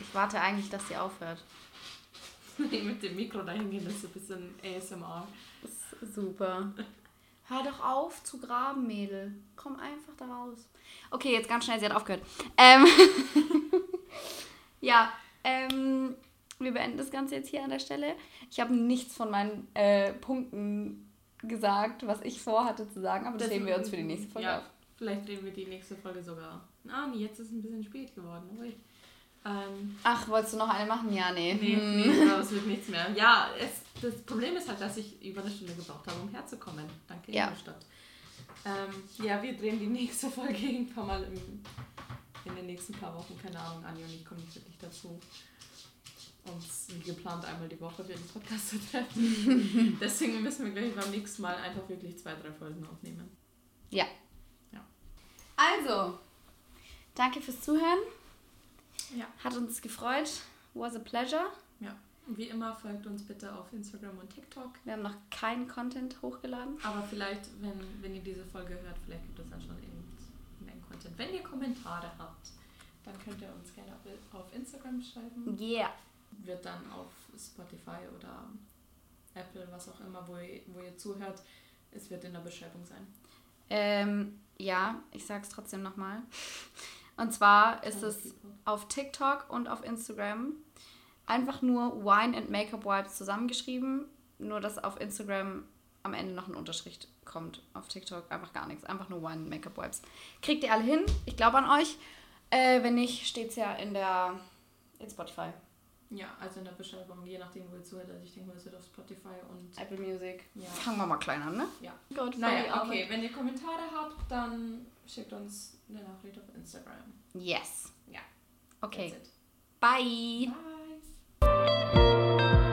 Ich warte eigentlich, dass sie aufhört. Mit dem Mikro dahin gehen, das ist ein bisschen ASMR. Super. Hör doch auf zu graben, Mädel. Komm einfach da raus. Okay, jetzt ganz schnell, sie hat aufgehört. Ähm ja, ähm, wir beenden das Ganze jetzt hier an der Stelle. Ich habe nichts von meinen äh, Punkten gesagt, was ich vorhatte zu sagen, aber das, das wir uns für die nächste Folge ja, auf. Vielleicht drehen wir die nächste Folge sogar. Ah, nee, jetzt ist es ein bisschen spät geworden. Ui. Ähm, Ach, wolltest du noch eine machen? Ja, nee. Nee, hm. nee aber es wird nichts mehr. Ja, es, das Problem ist halt, dass ich über eine Stunde gebraucht habe, um herzukommen. Danke, ja. Ingolstadt. Ähm, ja, wir drehen die nächste Folge irgendwann mal im, in den nächsten paar Wochen. Keine Ahnung, Anni und ich kommen nicht wirklich dazu, uns wie geplant einmal die Woche für den Podcast zu treffen. Deswegen müssen wir gleich beim nächsten Mal einfach wirklich zwei, drei Folgen aufnehmen. Ja. ja. Also, danke fürs Zuhören. Ja. Hat uns gefreut. Was a pleasure. Ja. Wie immer folgt uns bitte auf Instagram und TikTok. Wir haben noch keinen Content hochgeladen. Aber vielleicht, wenn, wenn ihr diese Folge hört, vielleicht gibt es dann schon irgendeinen Content. Wenn ihr Kommentare habt, dann könnt ihr uns gerne auf Instagram schreiben. Yeah. Wird dann auf Spotify oder Apple, was auch immer, wo ihr, wo ihr zuhört, es wird in der Beschreibung sein. Ähm, ja, ich sag's trotzdem nochmal. Und zwar ist es auf TikTok und auf Instagram einfach nur Wine and Makeup Wipes zusammengeschrieben. Nur, dass auf Instagram am Ende noch ein Unterschrift kommt. Auf TikTok einfach gar nichts. Einfach nur Wine and Makeup Wipes. Kriegt ihr alle hin. Ich glaube an euch. Äh, wenn nicht, steht es ja in der in Spotify. Ja, also in der Beschreibung, je nachdem, wo ihr zuhört. Also ich denke mal, es wird auf Spotify und Apple Music. Ja. Fangen wir mal klein an, ne? Ja. Gut, naja, okay. Wenn ihr Kommentare habt, dann schickt uns eine Nachricht auf Instagram. Yes. Ja. Okay. Bye. Bye.